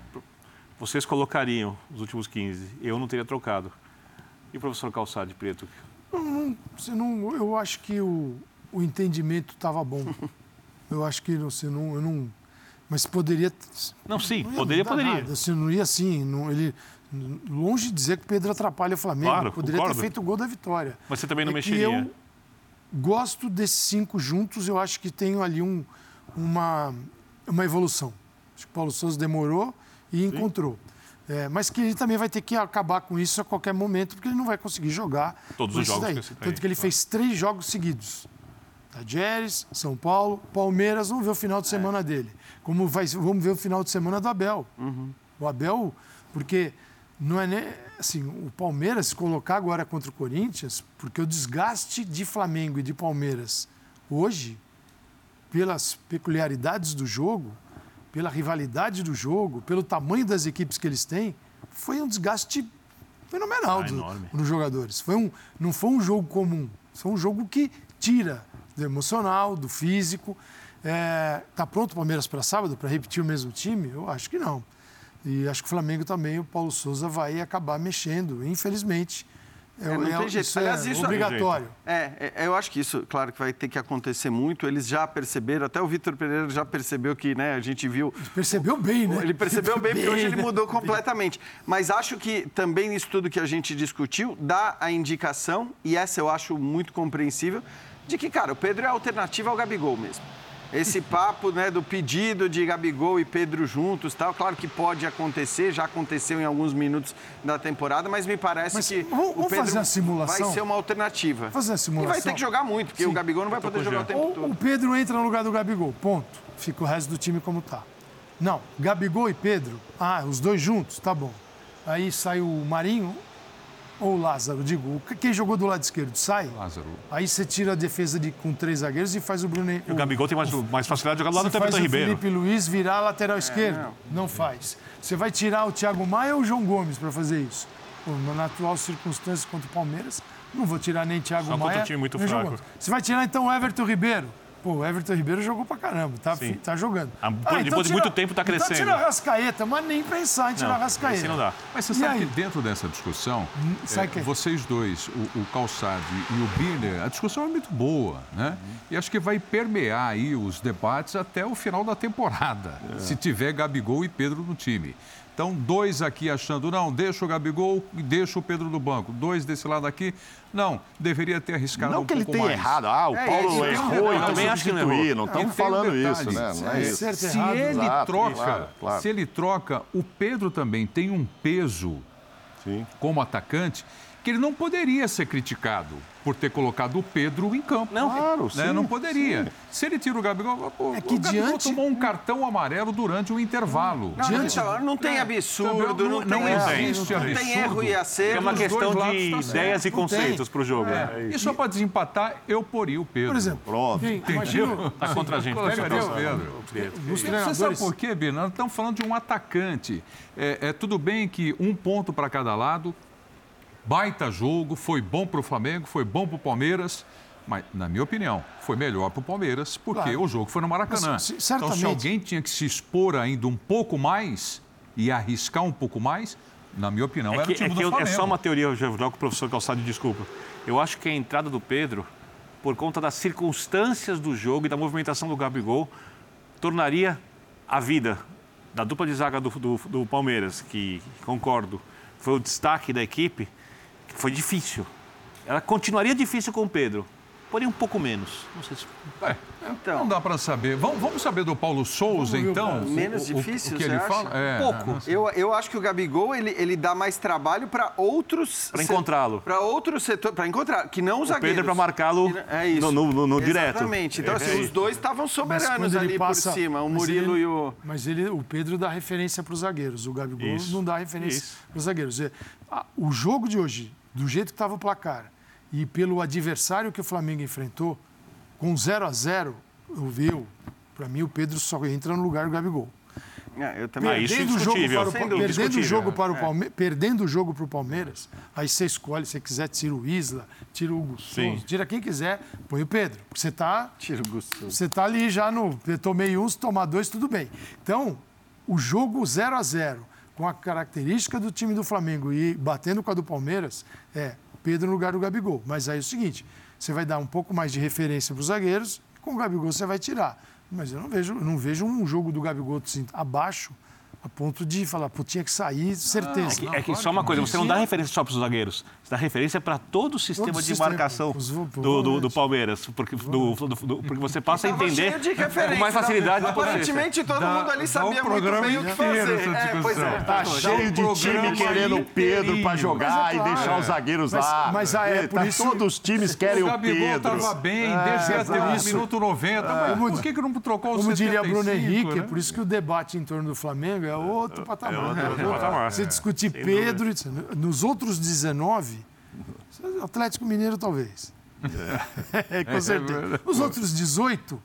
Vocês colocariam os últimos 15, eu não teria trocado. E o professor Calçade Preto? Você não, eu acho que o, o entendimento estava bom. Eu acho que você não, eu não. Mas poderia. Não, sim, não ia poderia, poderia. Nada, assim, não ia assim. Não, ele, longe de dizer que o Pedro atrapalha o Flamengo. Claro, poderia concordo. ter feito o gol da vitória. Mas você também não É que mexeria. Eu gosto desses cinco juntos. Eu acho que tem ali um, uma, uma evolução. Acho que o Paulo Souza demorou e encontrou. É, mas que ele também vai ter que acabar com isso a qualquer momento, porque ele não vai conseguir jogar. Todos os jogos que Tanto que ele claro. fez três jogos seguidos. Tadieres, São Paulo, Palmeiras, vamos ver o final É. de semana dele. Como vai, vamos ver o final de semana do Abel. Uhum. O Abel, porque não é nem. Assim, o Palmeiras, se colocar agora contra o Corinthians, porque o desgaste de Flamengo e de Palmeiras hoje, pelas peculiaridades do jogo, pela rivalidade do jogo, pelo tamanho das equipes que eles têm, foi um desgaste fenomenal Ah, do- dos jogadores. Foi um, não foi um jogo comum, foi um jogo que tira do emocional, do físico. Está pronto o Palmeiras para sábado para repetir o mesmo time? Eu acho que não. E acho que o Flamengo também, o Paulo Souza vai acabar mexendo, infelizmente. É, não tem jeito. Isso Aliás, é isso- obrigatório. É, é, eu acho que isso, claro, que vai ter que acontecer muito. Eles já perceberam, até o Vitor Pereira já percebeu que, né, a gente viu Percebeu bem, né? Ele percebeu bem, porque hoje ele né? mudou completamente. Mas acho que também isso tudo que a gente discutiu dá a indicação, e essa eu acho muito compreensível, de que, cara, o Pedro é a alternativa ao Gabigol mesmo. Esse papo né, do pedido de Gabigol e Pedro juntos, tal, claro que pode acontecer, já aconteceu em alguns minutos da temporada, mas me parece Mas que vamos- o Pedro fazer a simulação? vai ser uma alternativa. Vamos fazer a E simulação? vai ter que jogar muito, porque Sim. o Gabigol não vai poder jogar o tempo Ou todo. o Pedro entra no lugar do Gabigol, ponto. Fica o resto do time como tá. Não, Gabigol e Pedro, ah, os dois juntos, tá bom. Aí sai o Marinho ou o Lázaro, digo, o- quem jogou do lado esquerdo sai. Lázaro. Aí você tira a defesa de, com três zagueiros e faz o Bruno. O Gabigol tem mais, mais facilidade de jogar do lado do Você faz Everton o Ribeiro. Felipe Luiz virar lateral esquerdo. não. faz. Você vai tirar o Thiago Maia ou o João Gomes para fazer isso? Pô, na atual circunstância contra o Palmeiras, não vou tirar nem Thiago Só Maia. um time muito fraco. Gomes. Você vai tirar então o Everton Ribeiro. Pô, o Everton Ribeiro jogou pra caramba, tá, Sim. tá jogando. Ah, depois de muito tempo tá Então crescendo. tira a Rascaeta, mas nem pensar em tirar Não, a Rascaeta. não dá. Mas você E sabe aí? que dentro dessa discussão, eh, que- vocês dois, o, o Calçade e o Birner, a discussão é muito boa, né? E acho que vai permear aí os debates até o final da temporada, se tiver Gabigol e Pedro no time. Então, dois aqui achando, não, deixa o Gabigol e deixa o Pedro no banco. Dois desse lado aqui, não, deveria ter arriscado Não um que ele pouco tenha mais. errado. Ah, o É, Paulo isso, errou eu e também não acho que não errou. Não estamos um falando detalhe, isso, né? Não é é isso. certo, Se errado. ele Exato, troca, claro, claro. se ele troca, o Pedro também tem um peso Sim. como atacante, que ele não poderia ser criticado por ter colocado o Pedro em campo. Não, Claro, Né? sim. Não poderia. Se ele tira o Gabigol, pô, É que o Gabigol diante- tomou um cartão amarelo durante o intervalo. Não, Diante- não tem absurdo, Não- não, não tem, existe não tem absurdo. erro e acerto. é uma questão de tá ideias e Não tem. conceitos para o jogo. né? É. E só para desempatar, eu poria o Pedro. Por exemplo, Pronto. quem, imagina, Tá contra a gente. Colocaria Pega o Pedro. Você sabe por quê, Bina? Nós estamos falando de um atacante. É, é tudo bem que um ponto para cada lado, baita jogo, foi bom para o Flamengo, foi bom para o Palmeiras, mas, na minha opinião, foi melhor para o Palmeiras, porque Claro. o jogo foi no Maracanã. Mas, se- então, se alguém tinha que se expor ainda um pouco mais e arriscar um pouco mais, na minha opinião, É, era que, o time é, do que eu- Flamengo. é só uma teoria, eu já jogo com o professor Calçado, desculpa. Eu acho que a entrada do Pedro, por conta das circunstâncias do jogo e da movimentação do Gabigol, tornaria a vida da dupla de zaga do, do- do Palmeiras, que concordo, foi o destaque da equipe, que foi difícil. Ela continuaria difícil com o Pedro, porém um pouco menos. Não sei se... É, Então. não dá para saber. Vamos, vamos saber do Paulo Souza, Vamos então? Menos O- o- difícil, o que você ele acha? fala? É, Pouco. Eu, eu acho que o Gabigol ele, ele dá mais trabalho para outros Pra encontrá-lo. para outros setores para encontrar que não os O zagueiros Pedro é para marcá-lo é isso. no, no- no- no direto. exatamente então É, assim, é os dois estavam soberanos ali passa- por cima o Murilo ele- e o Mas ele, o Pedro dá referência para os zagueiros. O Gabigol Isso, não dá referência para os zagueiros. É, O jogo de hoje, do jeito que estava o placar e pelo adversário que o Flamengo enfrentou, com 0 a 0 eu vi, para mim o Pedro só entra no lugar do Gabigol. É, eu também isso Perdendo o jogo para o, perdendo o jogo para o é. Perdendo o jogo para o Palmeiras, aí você escolhe, se você quiser, tira o Isla, tira o. Souza, tira quem quiser, põe o Pedro. Porque você está tiro o Gusto você está ali já no. Eu tomei um, se tomar dois, tudo bem. Então, o jogo 0 a 0 com a característica do time do Flamengo e batendo com a do Palmeiras, é Pedro no lugar do Gabigol. Mas aí é o seguinte: você vai dar um pouco mais de referência para os zagueiros, com o Gabigol você vai tirar. Mas eu não vejo, não vejo um jogo do Gabigol assim, abaixo, a ponto de falar, pô, tinha que sair, certeza. É que só uma coisa, você não dá referência só para os zagueiros, você dá referência para todo o sistema Todo de sistema, marcação do, do, do. Palmeiras, porque, do, do- do- porque você passa a entender com mais facilidade. vista. Aparentemente todo Dá- mundo ali sabia o muito programa bem o que fazer. essa É, é. Tá cheio de time querendo o Pedro para inteirinho. jogar é e claro. deixar os zagueiros Mas- lá. mas a- é por tá isso- Todos os times querem o o Gabigol Pedro. estava bem, É, desde até o isso. minuto 90. mas por que, que não trocou o Como diria 75, Bruno Henrique, né? é por isso que o debate em torno do Flamengo é outro patamar. outro- outro patamar. Você discutir Pedro, isso. nos outros 19, Atlético Mineiro talvez. É, com certeza. Os outros 18,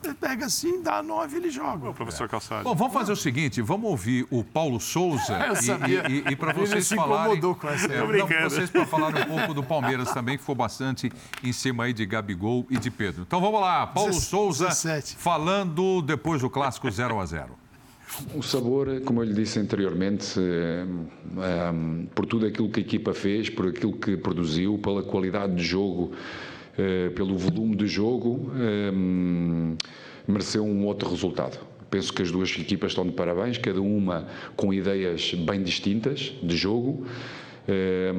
você pega assim, dá 9 ele joga. Professor Calçado. Bom, vamos fazer o seguinte, vamos ouvir o Paulo Souza sabia. e, e, para Ele vocês se falarem... com essa. É, não, vocês para falarem um pouco do Palmeiras também, que foi bastante em cima aí de Gabigol e de Pedro. Então vamos lá, Paulo Dezesse- Souza 17. falando depois do clássico 0 a 0 O sabor, como eu lhe disse anteriormente, eh, eh, por tudo aquilo que a equipa fez, por aquilo que produziu, pela qualidade de jogo, eh, pelo volume de jogo, eh, mereceu um outro resultado. Penso que as duas equipas estão de parabéns, cada uma com ideias bem distintas de jogo. Eh,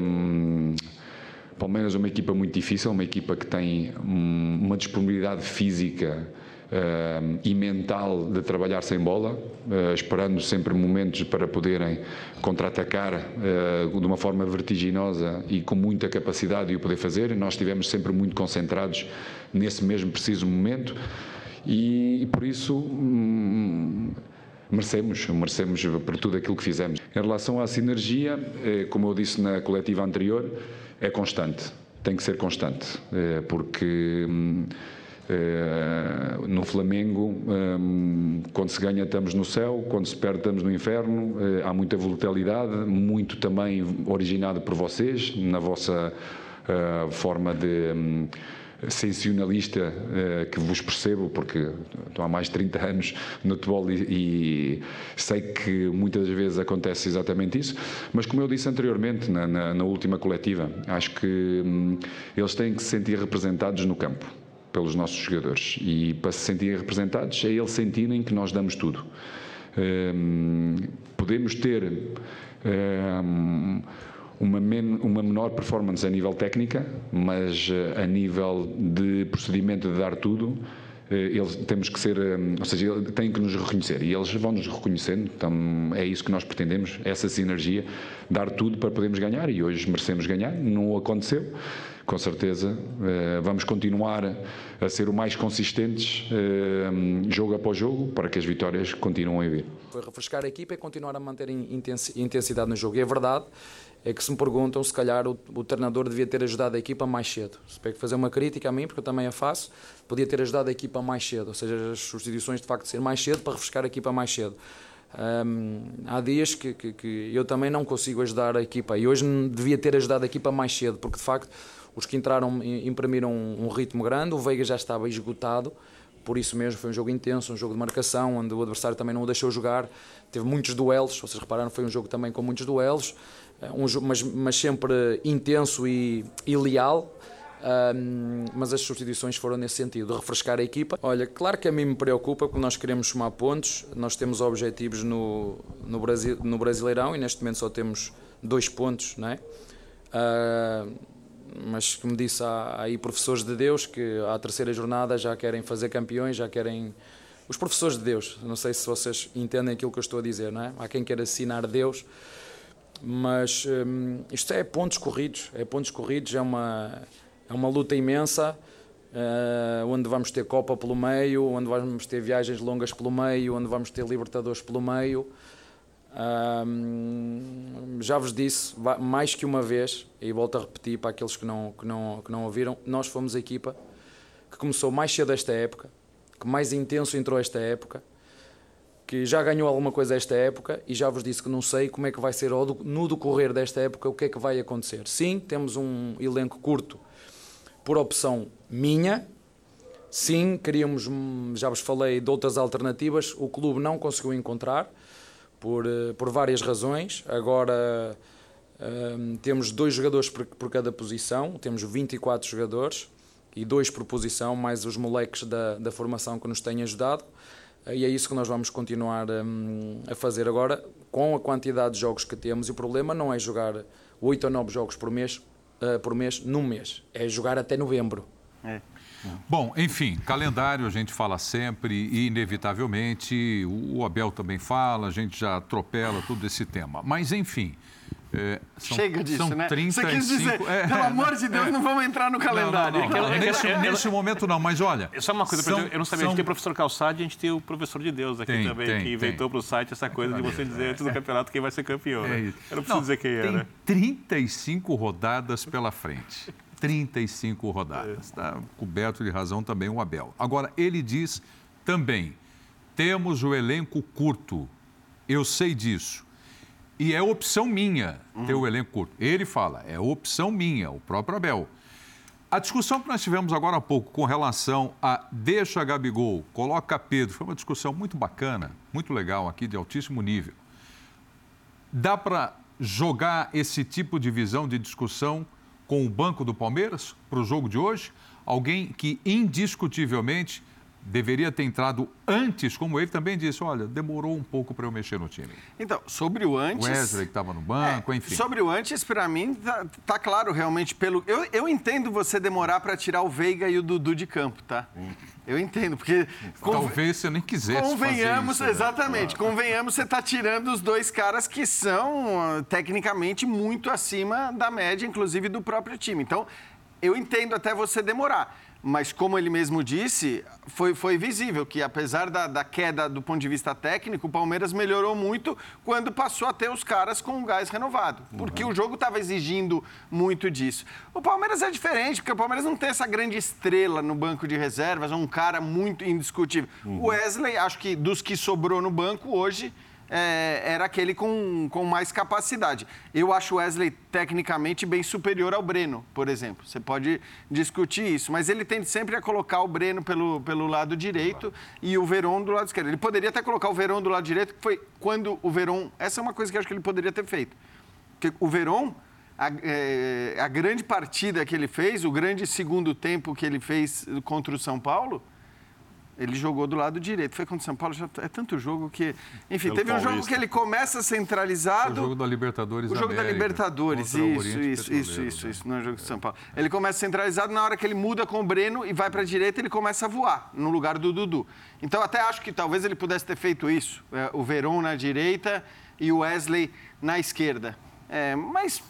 Palmeiras é uma equipa muito difícil, uma equipa que tem hum, uma disponibilidade física hum, e mental de trabalhar sem bola, eh, esperando sempre momentos para poderem contra-atacar eh, de uma forma vertiginosa e com muita capacidade de o poder fazer. Nós estivemos sempre muito concentrados nesse mesmo preciso momento e, e por isso. hum, Merecemos, merecemos por tudo aquilo que fizemos. Em relação à sinergia, como eu disse na coletiva anterior, é constante, tem que ser constante, porque eh, no Flamengo, hum, quando se ganha estamos no céu, quando se perde estamos no inferno, eh, há muita volatilidade, muito também originado por vocês, na vossa eh, forma de. hum, sensacionalista que vos percebo, porque estou há mais de 30 anos no futebol e, e sei que muitas vezes acontece exatamente isso, mas como eu disse anteriormente na, na- na última coletiva, acho que hum, eles têm que se sentir representados no campo pelos nossos jogadores. E para se sentirem representados é eles sentirem que nós damos tudo. Hum, podemos ter hum, uma, men- uma menor performance a nível técnica, mas eh, a nível de procedimento de dar tudo, eles temos que ser, ou seja, têm que nos reconhecer. E eles vão nos reconhecendo, então é isso que nós pretendemos, essa sinergia, dar tudo para podermos ganhar. E hoje merecemos ganhar, não aconteceu, com certeza vamos continuar a ser o mais consistentes jogo após jogo para que as vitórias continuem a vir. Foi refrescar a equipa e continuar a manter intensidade no jogo e é verdade é que se me perguntam se calhar o, o treinador devia ter ajudado a equipa mais cedo. Se que fazer uma crítica a mim, porque eu também a faço, podia ter ajudado a equipa mais cedo, ou seja, as substituições de facto ser mais cedo para refrescar a equipa mais cedo. Há dias que, que, que, eu também não consigo ajudar a equipa e hoje devia ter ajudado a equipa mais cedo, porque de facto os que entraram imprimiram um, ritmo grande, o Veiga já estava esgotado, por isso mesmo foi um jogo intenso, um jogo de marcação, onde o adversário também não o deixou jogar, teve muitos duelos, vocês repararam, foi um jogo também com muitos duelos, um, mas, mas sempre intenso e, e leal. Um, mas as substituições foram nesse sentido, de refrescar a equipa. Olha, claro que a mim me preocupa porque nós queremos somar pontos, nós temos objetivos no, no, Brasil, no Brasileirão e neste momento só temos dois pontos, não é? Uh, mas como disse, há, há aí professores de Deus que à terceira jornada já querem fazer campeões, já querem. Os professores de Deus, não sei se vocês entendem aquilo que eu estou a dizer, não é? Há quem queira assinar Deus mas hum, isto é pontos corridos, é pontos corridos, é uma, é uma luta imensa, uh, onde vamos ter Copa pelo meio, onde vamos ter viagens longas pelo meio, onde vamos ter Libertadores pelo meio. Já vos disse mais que uma vez, e volto a repetir para aqueles que não, que não, que não ouviram, nós fomos a equipa que começou mais cedo esta época, que mais intenso entrou esta época, que já ganhou alguma coisa esta época e já vos disse que não sei como é que vai ser no decorrer desta época o que é que vai acontecer. Sim, temos um elenco curto por opção minha. Sim, queríamos, já vos falei de outras alternativas, o clube não conseguiu encontrar por, eh, por várias razões. Agora um, temos dois jogadores por, por cada posição, temos 24 jogadores e dois por posição, mais os moleques da, da formação que nos têm ajudado. E é isso que nós vamos continuar um, a fazer agora, com a quantidade de jogos que temos. E o problema não é jogar 8 ou 9 jogos por mês, uh, por mês num mês, é jogar até novembro. É. Bom, enfim, calendário a gente fala sempre e, inevitavelmente, o Abel também fala, a gente já atropela todo esse tema. Mas, enfim, é, são, Chega disso, são né? 35, Você quis dizer, é, pelo amor de Deus, é, não vamos entrar no calendário. Não, não, não, nesse, nesse, momento não, mas olha... Só uma coisa, são, eu não sabia, são... a gente tem o professor Calçade e a gente tem o professor de Deus aqui tem, também, tem, que inventou para o site essa coisa de você dizer antes do campeonato quem vai ser campeão. Né? Eu não preciso dizer quem é, né? 35 rodadas pela frente. 35 rodadas. Está coberto de razão também o Abel. Agora, ele diz também, temos o elenco curto. Eu sei disso e é opção minha uhum. ter o elenco curto. Ele fala, é opção minha, o próprio Abel. A discussão que nós tivemos agora há pouco com relação a deixa Gabigol, coloca Pedro, foi uma discussão muito bacana, muito legal aqui, de altíssimo nível. Dá para jogar esse tipo de visão de discussão com o banco do Palmeiras para o jogo de hoje? Alguém que indiscutivelmente deveria ter entrado antes, como ele também disse, olha, demorou um pouco para eu mexer no time. Então, sobre o antes... O Wesley que estava no banco, é, enfim. Sobre o antes, para mim, tá, tá, claro realmente pelo... Eu, eu entendo você demorar para tirar o Veiga e o Dudu de campo, tá? Hum. Eu entendo, porque... Talvez você nem quisesse Convenhamos, isso, né? exatamente. Claro. Convenhamos, você está tirando os dois caras que são, ah, tecnicamente, muito acima da média, inclusive do próprio time. Então, eu entendo até você demorar mas como ele mesmo disse, foi, foi visível que, apesar da, da, queda do ponto de vista técnico, o Palmeiras melhorou muito quando passou a ter os caras com o gás renovado, porque uhum. o jogo estava exigindo muito disso. O Palmeiras é diferente, porque o Palmeiras não tem essa grande estrela no banco de reservas, um cara muito indiscutível. Uhum. O Wesley, acho que dos que sobrou no banco hoje, é, era aquele com, com mais capacidade. Eu acho o Wesley tecnicamente bem superior ao Breno, por exemplo. Você pode discutir isso, mas ele tende sempre a colocar o Breno pelo, pelo lado direito e o Veron do lado esquerdo. Ele poderia até colocar o Veron do lado direito, que foi quando o Veron. Essa é uma coisa que eu acho que ele poderia ter feito. Porque o Veron. A, é, a grande partida que ele fez, o grande segundo tempo que ele fez contra o São Paulo, Ele jogou do lado direito. Foi contra o São Paulo, já é tanto jogo que. Enfim, Pelo teve um jogo Paulista. que ele começa O centralizado. jogo da Libertadores O jogo da América, Libertadores, contra o isso, isso, isso, isso, né? isso, não é o jogo de São Paulo. Ele começa centralizado, na hora que ele muda com o Breno e vai para a direita, ele começa a voar no lugar do Dudu. Então, até acho que talvez ele pudesse ter feito isso. é, o Verón na direita e o Wesley na esquerda. É, mas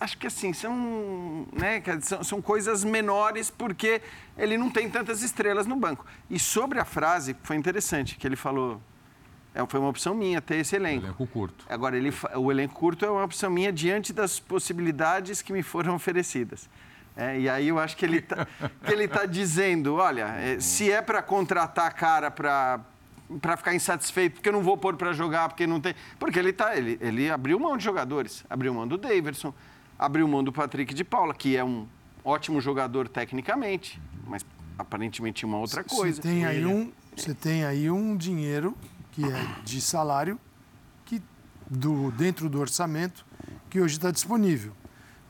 acho que assim, são, né, são, são coisas menores porque ele não tem tantas estrelas no banco. E sobre a frase, foi interessante, que ele falou, é, foi uma opção minha ter esse elenco. Elenco curto. Agora, ele, o elenco curto é uma opção minha diante das possibilidades que me foram oferecidas. É, e aí eu acho que ele está tá dizendo, olha, é, se é para contratar cara para para ficar insatisfeito, porque eu não vou pôr para jogar, porque não tem... Porque ele, tá, ele, ele abriu mão de jogadores. Abriu mão do Daverson, abriu mão do Patrick de Paula, que é um ótimo jogador tecnicamente, mas aparentemente tinha uma outra coisa. Você tem, aí um, você tem aí um dinheiro que é de salário que do, dentro do orçamento que hoje está disponível.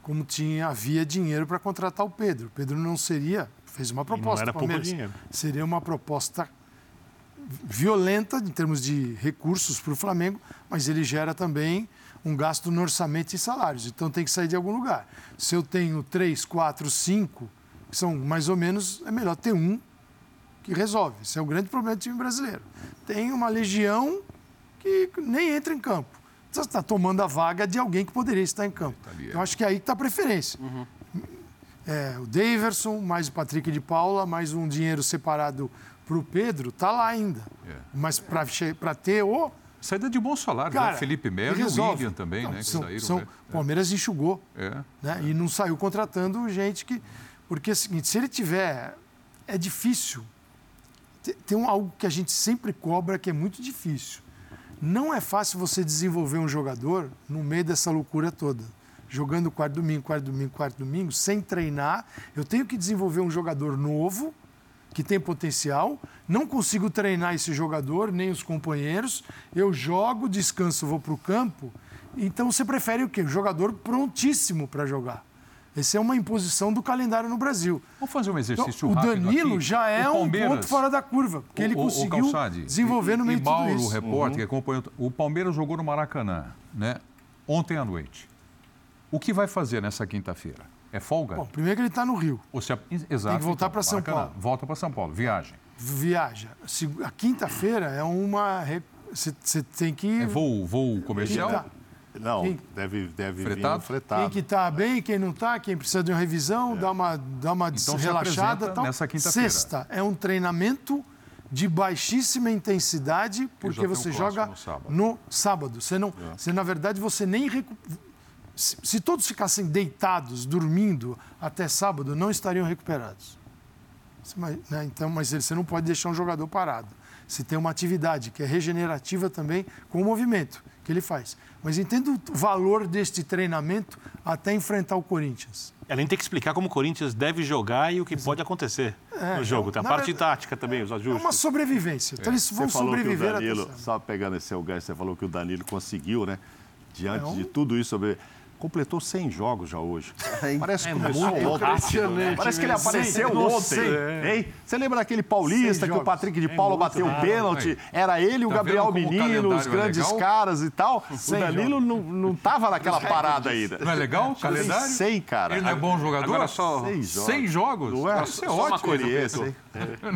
Como tinha, havia dinheiro para contratar o Pedro. O Pedro não seria, fez uma proposta. era pro pouco Palmeiras. dinheiro. Seria uma proposta violenta em termos de recursos para o Flamengo, mas ele gera também um gasto no orçamento e salários. Então tem que sair de algum lugar. Se eu tenho três, quatro, cinco, que são mais ou menos, é melhor ter um que resolve. Esse é o grande problema do time brasileiro. Tem uma legião que nem entra em campo. Você está tomando a vaga de alguém que poderia estar em campo. Eu acho que é aí que está a preferência. É, o Daverson, mais o Patrick de Paula, mais um dinheiro separado para o Pedro, tá lá ainda. É. Mas para ter o. Saída de bons salários, Cara, né? Felipe Melo e o. William também, Não, né? Que são, saíram. são- né? o Palmeiras enxugou É. né? E não saiu contratando gente que. Porque é o seguinte, se ele tiver. É difícil. Te- Tem um, algo que a gente sempre cobra que é muito difícil. Não é fácil você desenvolver um jogador no meio dessa loucura toda. Jogando quarto domingo, quarto domingo, quarto domingo, sem treinar. Eu tenho que desenvolver um jogador novo, que tem potencial. Não consigo treinar esse jogador, nem os companheiros. Eu jogo, descanso, vou para o campo. Então você prefere o quê? O jogador prontíssimo para jogar. Essa é uma imposição do calendário no Brasil. Vamos fazer um Então, exercício o rápido Danilo aqui. já é O um ponto fora da curva, porque ele O- o- o conseguiu Calçade, desenvolver no meio e de tudo Mauro, isso. o repórter que acompanhou, o Palmeiras jogou no Maracanã, né? Ontem à noite. O que vai fazer nessa quinta-feira? É folga? Bom, primeiro que ele está no Rio, Ou se, exato. Tem que voltar então, pra São Maracanã. Paulo. Volta para São Paulo, viagem. viaja. Se- A quinta-feira é uma. Você tem que. É voo, voo comercial? Tá. Não, Quem- deve, deve Fretado? vir fretado. Quem que está bem, quem não está, quem precisa de uma revisão, dá uma, dá uma Então relaxada. Tal. nessa quinta-feira. Sexta é um treinamento de baixíssima intensidade, porque um você joga no sábado. no sábado. Você não, você, na verdade, você nem recu... se, se todos ficassem deitados, dormindo até sábado, não estariam recuperados. Vai- né, Então, mas você não pode deixar um jogador parado. Se tem uma atividade que é regenerativa também com o movimento que ele faz. Mas entenda o valor deste treinamento até enfrentar o Corinthians. Além tem que explicar como o Corinthians deve jogar e o que pode acontecer no jogo. Tem a parte verdade- tática também, os É ajustes. uma sobrevivência. Então eles vão Você falou que o sobreviver Danilo, só pegando esse gancho, você falou que o Danilo conseguiu, né? Diante É um- de tudo isso, sobre... completou 100 jogos já hoje. Parece que É começou muito ontem. impressionante Parece que ele apareceu Cem, ontem. Hein? Você lembra daquele paulista 100 que o. Patrick de Paula bateu o pênalti? Era ele, o Tá Gabriel o Menino, os é grandes legal? caras e tal. O 100 Danilo não, não tava naquela parada ainda. Não é legal o calendário? 100, cara. Ele não é bom jogador? Agora só, 100 jogos. 100 jogos? Não é? Isso é só uma ótimo. coisa, Pedro. hein?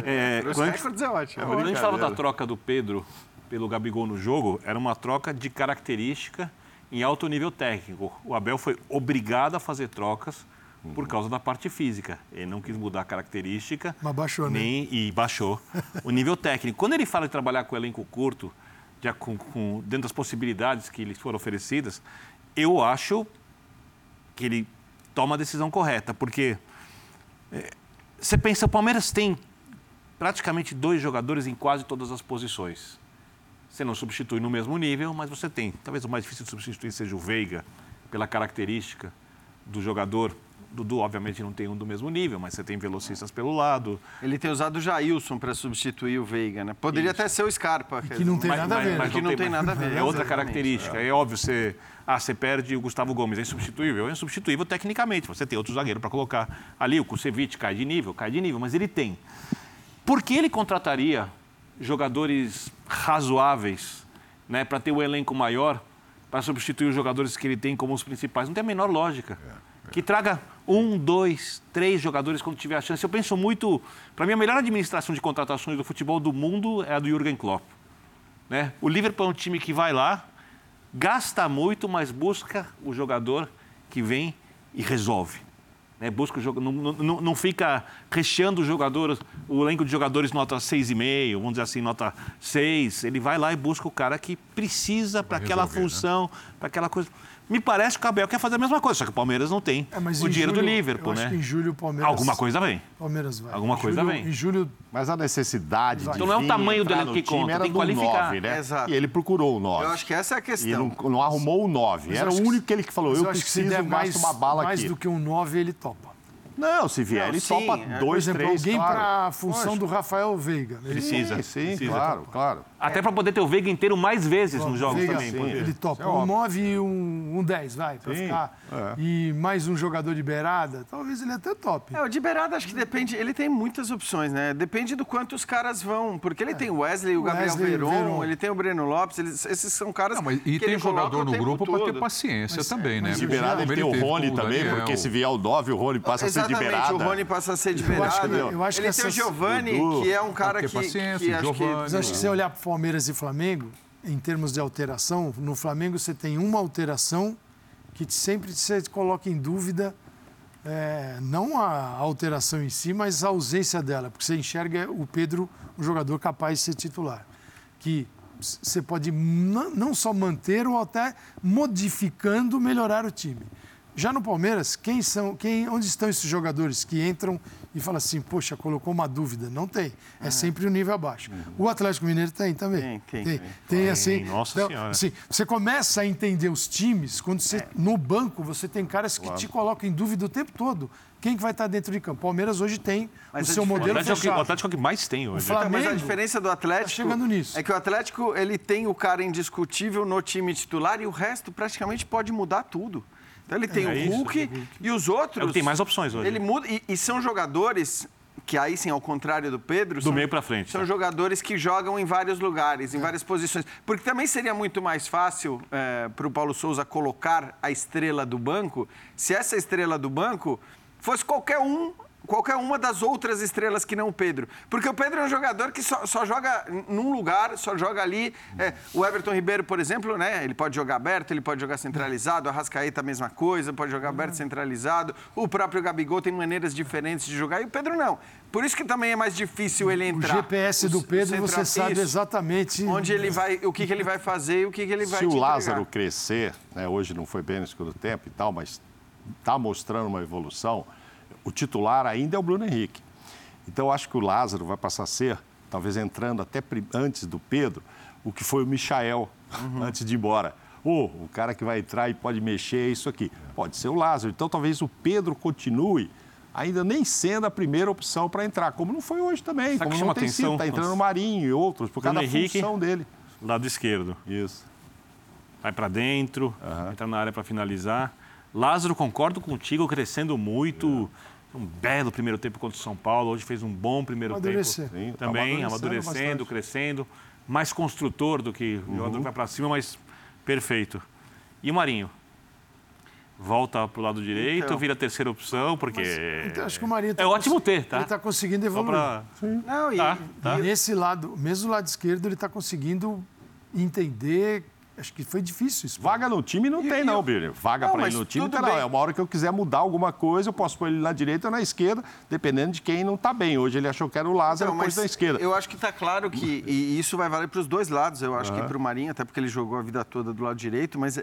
É, Os quando a gente- recordes é ótimo. Quando a gente falava da troca do Pedro pelo Gabigol no jogo, era uma troca de característica em alto nível técnico. O Abel foi obrigado a fazer trocas por causa da parte física. Ele não quis mudar a característica. Mas baixou, né? nem, E baixou o nível técnico. Quando ele fala de trabalhar com elenco curto, já com, com- dentro das possibilidades que lhes foram oferecidas, eu acho que ele toma a decisão correta, porque é, você pensa, o Palmeiras tem praticamente dois jogadores em quase todas as posições. Você não substitui no mesmo nível, mas você tem. Talvez o mais difícil de substituir seja o Veiga, pela característica do jogador. Dudu, obviamente, não tem um do mesmo nível, mas você tem velocistas pelo lado. Ele tem usado o Jailson para substituir o Veiga, né? Poderia até ser o Scarpa. que não tem nada a ver, né? que não tem nada a ver. É outra característica. É óbvio, você, ah, você perde o Gustavo Gomes, é insubstituível. É insubstituível tecnicamente. Você tem outro zagueiro para colocar ali. O Kusevich cai de nível, cai de nível, mas ele tem. Por que ele contrataria jogadores razoáveis né, para ter o um elenco maior, para substituir os jogadores que ele tem como os principais? Não tem a menor lógica. É, é. Que traga um, dois, três jogadores quando tiver a chance. Eu penso muito. Para mim, a melhor administração de contratações do futebol do mundo é a do Jürgen Klopp. Né? O Liverpool é um time que vai lá, gasta muito, mas busca o jogador que vem e resolve. Né? Busca o jogo, não, não, não fica recheando o jogador, o elenco de jogadores nota 6,5, vamos dizer assim, nota 6. Ele vai lá e busca o cara que precisa para aquela né? função, né? para aquela coisa. Me parece que o Abel quer fazer a mesma coisa, só que o Palmeiras não tem é, o dinheiro julho, do Liverpool, eu né? Acho que em julho o Palmeiras. Alguma coisa vem. Palmeiras vai. Alguma em coisa julho, vem. Em julho. Mas a necessidade vai. de. Então não é o tamanho do elenco que conta, era tem que qualificar. 9, né? Exato. E ele procurou o 9. Eu acho que essa é a questão. E não, não arrumou o 9. Era o único que ele que falou: eu, eu preciso, que mais, uma bala mais aqui. Mais do que um 9, ele topa. Não, se vier, não, ele sim, topa é. dois, Por exemplo, três, alguém claro. para a função do Rafael Veiga. Ele precisa. Sim, sim precisa. claro, claro. Até para poder ter o Veiga inteiro mais vezes nos jogos Veiga, também. Sim, ele topa é um 9 e um, um 10, vai, para ficar. É. E mais um jogador de beirada, talvez ele até top. É, o de beirada acho que depende, ele tem muitas opções, né? Depende do quanto os caras vão, porque ele é. tem o Wesley, o Gabriel Wesley, Veron, Veron, ele tem o Breno Lopes, eles, esses são caras Não, mas, E tem jogador no grupo para ter paciência mas, também, né? De beirada ele tem o Rony também, porque se vier o 9, o Rony passa a ser de beirada. o Rony passa a ser de beirada. Eu acho que ele tem o Giovani, que é um cara que, que acho que... Mas acho que se você olhar para Palmeiras e Flamengo, em termos de alteração, no Flamengo você tem uma alteração que sempre você coloca em dúvida é, não a alteração em si, mas a ausência dela, porque você enxerga o Pedro um jogador capaz de ser titular, que você pode não só manter ou até modificando melhorar o time. Já no Palmeiras, quem são, quem, onde estão esses jogadores que entram e falam assim, poxa, colocou uma dúvida? Não tem. É sempre o um nível abaixo. Uhum. O Atlético Mineiro tem também. Tem, tem. Tem, tem, tem assim. Nossa então, Senhora. Assim, você começa a entender os times quando você, é. no banco, você tem caras que claro. te colocam em dúvida o tempo todo. Quem que vai estar dentro de campo? Palmeiras hoje tem Mas o seu modelo o Atlético, fechado. o Atlético é o que mais tem hoje. O Flamengo, Mas a diferença do Atlético tá chegando nisso. é que o Atlético ele tem o cara indiscutível no time titular e o resto praticamente pode mudar tudo. Então ele tem é o Hulk isso. e os outros. Ele tem mais opções hoje. Ele muda e, e, são jogadores que aí sim, ao contrário do Pedro, do são, meio para frente. São jogadores que jogam em vários lugares, em é. várias posições. Porque também seria muito mais fácil é, para o Paulo Souza colocar a estrela do banco se essa estrela do banco fosse qualquer um qualquer uma das outras estrelas que não o Pedro. Porque o Pedro é um jogador que só, só joga num lugar, só joga ali. É, o Everton Ribeiro, por exemplo, né? Ele pode jogar aberto, ele pode jogar centralizado. A Rascaeta, a mesma coisa, pode jogar aberto, centralizado. O próprio Gabigol tem maneiras diferentes de jogar e o Pedro não. Por isso que também é mais difícil ele entrar. O GPS do Pedro, você sabe exatamente onde ele vai, o que, que ele vai fazer e o que, que ele vai Se o Lázaro crescer, né, hoje não foi bem no segundo tempo e tal, mas está mostrando uma evolução o titular ainda é o Bruno Henrique. Então, eu acho que o Lázaro vai passar a ser, talvez entrando até antes do Pedro, o que foi o Michael uhum. antes de ir embora. Oh, o cara que vai entrar e pode mexer é isso aqui. Pode ser o Lázaro. Então, talvez o Pedro continue ainda nem sendo a primeira opção para entrar, como não foi hoje também, Sabe como não tem sido. Está entrando o Marinho e outros, por causa da Henrique, função dele. Lado esquerdo. Isso. Vai para dentro, uhum. entra na área para finalizar. Lázaro, concordo contigo, crescendo muito. É um belo primeiro tempo contra o São Paulo. Hoje fez um bom primeiro Amadurecer. tempo. Sim, tá também, amadurecendo, amadurecendo crescendo. Mais construtor do que o jogador que vai para cima, mas perfeito. E o Marinho? Volta para o lado direito, então, vira a terceira opção, porque. Mas, então, acho que o Marinho tá é ótimo ter, tá? Ele está conseguindo evoluir. Pra... Não, e, tá, tá. e nesse lado, mesmo lado esquerdo, ele está conseguindo entender Acho que foi difícil isso. Vaga no time não e, tem, não, Billy. Vaga para ir no time não não. É uma hora que eu quiser mudar alguma coisa, eu posso pôr ele na direita ou na esquerda, dependendo de quem não está bem. Hoje ele achou que era o Lázaro, então, pôs na esquerda. Eu acho que está claro que, e isso vai valer para os dois lados. Eu acho uhum. que para o Marinho, até porque ele jogou a vida toda do lado direito, mas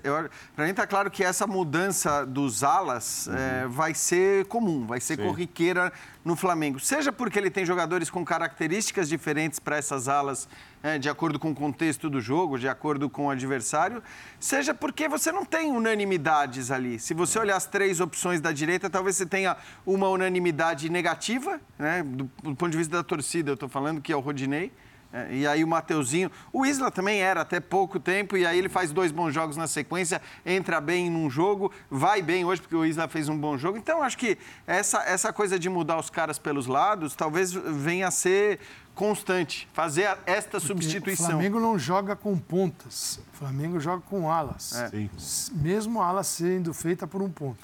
para mim está claro que essa mudança dos alas uhum. é, vai ser comum, vai ser Sim. corriqueira no Flamengo. Seja porque ele tem jogadores com características diferentes para essas alas, é, de acordo com o contexto do jogo, de acordo com o adversário, seja porque você não tem unanimidades ali. Se você olhar as três opções da direita, talvez você tenha uma unanimidade negativa, né, do, do ponto de vista da torcida, eu estou falando que é o Rodinei. É, e aí o Mateuzinho. O Isla também era até pouco tempo, e aí ele faz dois bons jogos na sequência, entra bem num jogo, vai bem hoje, porque o Isla fez um bom jogo. Então, acho que essa, essa coisa de mudar os caras pelos lados talvez venha a ser constante, fazer esta Porque substituição. O Flamengo não joga com pontas. O Flamengo joga com alas. É. Sim. Mesmo a ala sendo feita por um ponta.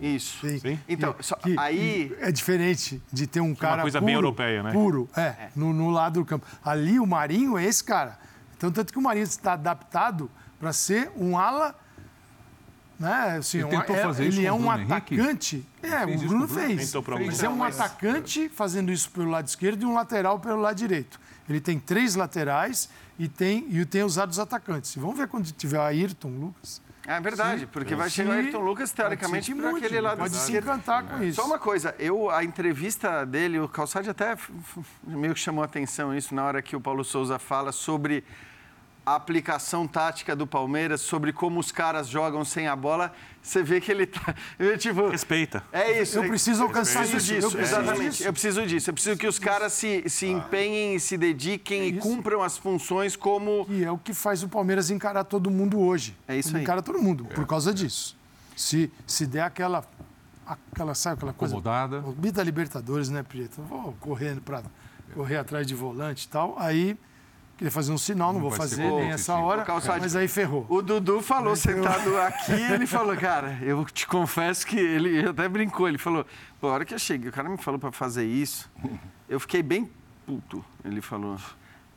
Isso. Sim. Então, Que- só- que aí. É diferente de ter um cara coisa puro, bem europeia, né? Puro, é, No, no lado do campo. Ali o Marinho é esse cara. Então, tanto que o Marinho está adaptado para ser um ala... Né? Assim, Ele um- tentou é- fazer ele isso é com o um Bruno Henrique? atacante. É, o isso Bruno Bruno? fez. Pra Mas é um atacante fazendo isso pelo lado esquerdo e um lateral pelo lado direito. Ele tem três laterais e tem, e tem usado os atacantes. Vamos ver quando tiver o Ayrton, Lucas. É verdade, porque vai chegar o Ayrton Lucas, teoricamente, para aquele lado Pode se esquerdo. encantar com isso. Só uma coisa, eu, a entrevista dele, o Calçade até meio que chamou a atenção isso na hora que o Paulo Souza fala sobre a aplicação tática do Palmeiras, sobre como os caras jogam sem a bola. Você vê que ele tá. eu, tipo, Respeita. é isso. Eu é- preciso alcançar isso, disso. eu preciso exatamente. disso. Eu preciso disso. Eu preciso que os caras se, se empenhem, se dediquem e isso. cumpram as funções como. E é o que faz o Palmeiras encarar todo mundo hoje. É isso Ele aí. encara todo mundo, por causa disso. Se, se der aquela, aquela, sabe aquela coisa... Acomodada. O Bita Libertadores, né, Prieto? Vou correndo para correr atrás de volante e tal. Aí, queria fazer um sinal, não, vou vai ser fazer nem essa hora, mas aí ferrou. O Dudu falou sentado aqui, ele falou, cara, eu te confesso que ele até brincou, ele falou, pô, a hora que eu cheguei, o cara me falou para fazer isso, eu fiquei bem puto, ele falou.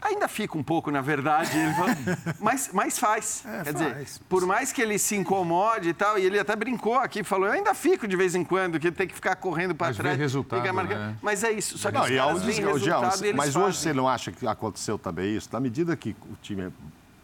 Ainda fica um pouco, na verdade, ele falou, mas, mas faz. É, Quer faz. dizer, por mais que ele se incomode e tal, e ele até brincou aqui, falou, eu ainda fico de vez em quando, que tem que ficar correndo para vê trás. resultado, né? Mas é isso, só que Não, os caras veem resultado e eles mas fazem. hoje você não acha que aconteceu também isso? Na medida que o time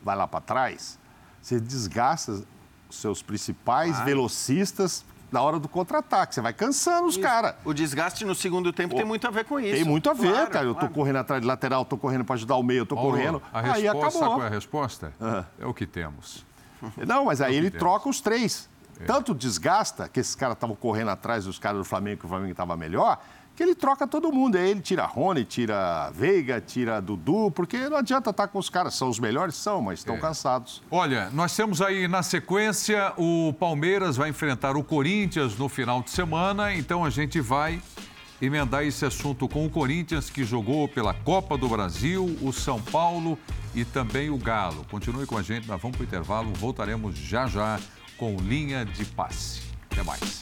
vai lá para trás, você desgasta os seus principais velocistas na hora do contra-ataque. Você vai cansando os caras. O desgaste no segundo tempo tem muito a ver com isso. Tem muito a ver, Claro, cara. Eu tô claro. correndo atrás de lateral, tô correndo para ajudar o meio, eu tô correndo. A Aí resposta, sabe acabou. qual é a resposta? É o que temos. Não, mas aí ele Deus. troca os três. Tanto desgasta, que esses caras estavam correndo atrás dos caras do Flamengo, que o Flamengo estava melhor, que ele troca todo mundo. Aí ele tira Rony, tira Veiga, tira Dudu, porque não adianta estar com os caras. São os melhores? São, mas estão cansados. Olha, nós temos aí na sequência o Palmeiras vai enfrentar o Corinthians no final de semana, então a gente vai emendar esse assunto com o Corinthians que jogou pela Copa do Brasil, o São Paulo e também o Galo. Continue com a gente, nós vamos para o intervalo, voltaremos já já com linha de passe. Até mais.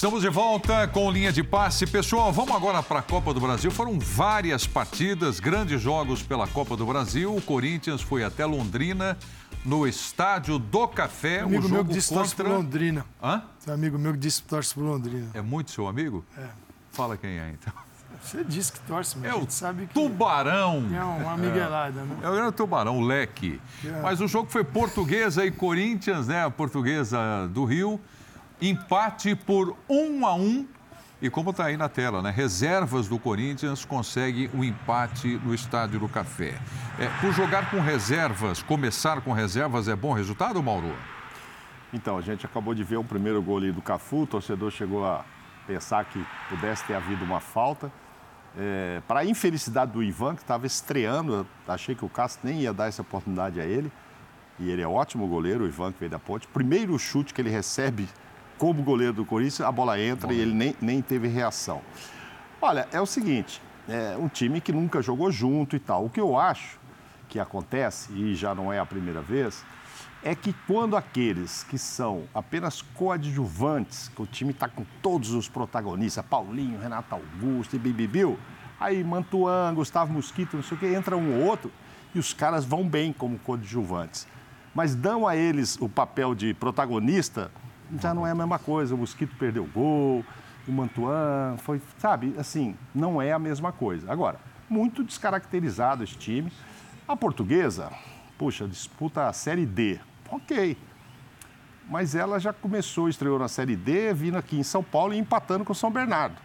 Estamos de volta com linha de passe. Pessoal, vamos agora para a Copa do Brasil. Foram várias partidas, grandes jogos pela Copa do Brasil. O Corinthians foi até Londrina, no Estádio do Café. Tem amigo o meu jogo que disse que torce contra... por Londrina. Hã? Tem um amigo meu que disse que torce por Londrina. É muito seu amigo? É. Fala quem é, então. Você disse que torce, mas É o sabe que Tubarão. é uma miguelada, né? É o grande Tubarão, o Leque. Mas o jogo foi Portuguesa e Corinthians, né? A Portuguesa do Rio. Empate por um a um. E como está aí na tela, né? Reservas do Corinthians conseguem um empate no Estádio do Café. É, por jogar com reservas, começar com reservas é bom resultado, Mauro? Então, a gente acabou de ver o primeiro gol ali do Cafu, o torcedor chegou a pensar que pudesse ter havido uma falta. É, para a infelicidade do Ivan, que estava estreando, achei que o Castro nem ia dar essa oportunidade a ele. E ele é ótimo goleiro, o Ivan, que veio da ponte. Primeiro chute que ele recebe como goleiro do Corinthians, a bola entra e ele nem, nem teve reação. Olha, é o seguinte, é um time que nunca jogou junto e tal. O que eu acho que acontece, e já não é a primeira vez, é que quando aqueles que são apenas coadjuvantes, que o time está com todos os protagonistas, Paulinho, Renato Augusto e Bibibiu, aí Mantuan, Gustavo Mosquito, não sei o que, entra um ou outro e os caras vão bem como coadjuvantes. Mas dão a eles o papel de protagonista, já não é a mesma coisa. O Mosquito perdeu o gol, o Mantuan foi, sabe, assim, não é a mesma coisa. Agora, muito descaracterizado esse time. A portuguesa, puxa, disputa a Série D. Ok. Mas ela já começou, estreou na Série D, vindo aqui em São Paulo e empatando com o São Bernardo.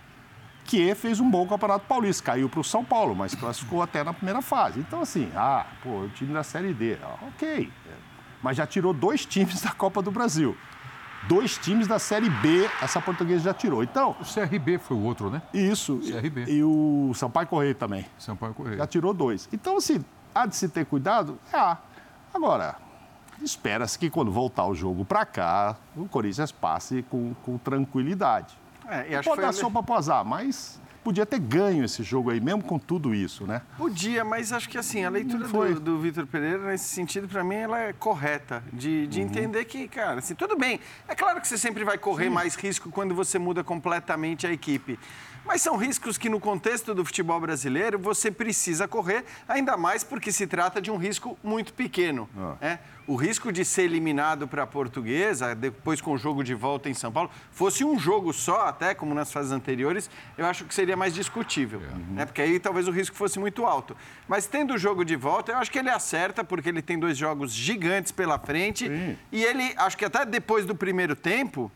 Que fez um bom Campeonato Paulista, caiu para o São Paulo, mas classificou até na primeira fase. Então, assim, ah, pô, o time da Série D, ok. Mas já tirou dois times da Copa do Brasil. Dois times da Série B essa portuguesa já tirou. Então. O CRB foi o outro, né? Isso. CRB. E o Sampaio Correia também. Sampaio Correia. Já tirou dois. Então, assim, há de se ter cuidado? É. Agora, espera-se que quando voltar o jogo para cá, o Corinthians passe com, com tranquilidade. É, e acho Pode dar sopa pro azar, mas podia ter ganho esse jogo aí, mesmo com tudo isso, né? Podia, mas acho que assim, a leitura do, do Vitor Pereira, nesse sentido, para mim, ela é correta. De, de uhum. entender que, cara, assim, tudo bem. É claro que você sempre vai correr Sim. mais risco quando você muda completamente a equipe. Mas são riscos que, no contexto do futebol brasileiro, você precisa correr, ainda mais porque se trata de um risco muito pequeno. Ah. Né? O risco de ser eliminado para a portuguesa, depois com o jogo de volta em São Paulo, fosse um jogo só, até como nas fases anteriores, eu acho que seria mais discutível. Uhum. Né? Porque aí talvez o risco fosse muito alto. Mas tendo o jogo de volta, eu acho que ele acerta, porque ele tem dois jogos gigantes pela frente. Sim. E ele, acho que até depois do primeiro tempo,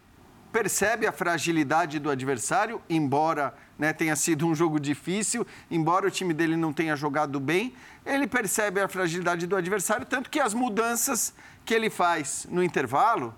percebe a fragilidade do adversário, embora né, tenha sido um jogo difícil, embora o time dele não tenha jogado bem, ele percebe a fragilidade do adversário, tanto que as mudanças que ele faz no intervalo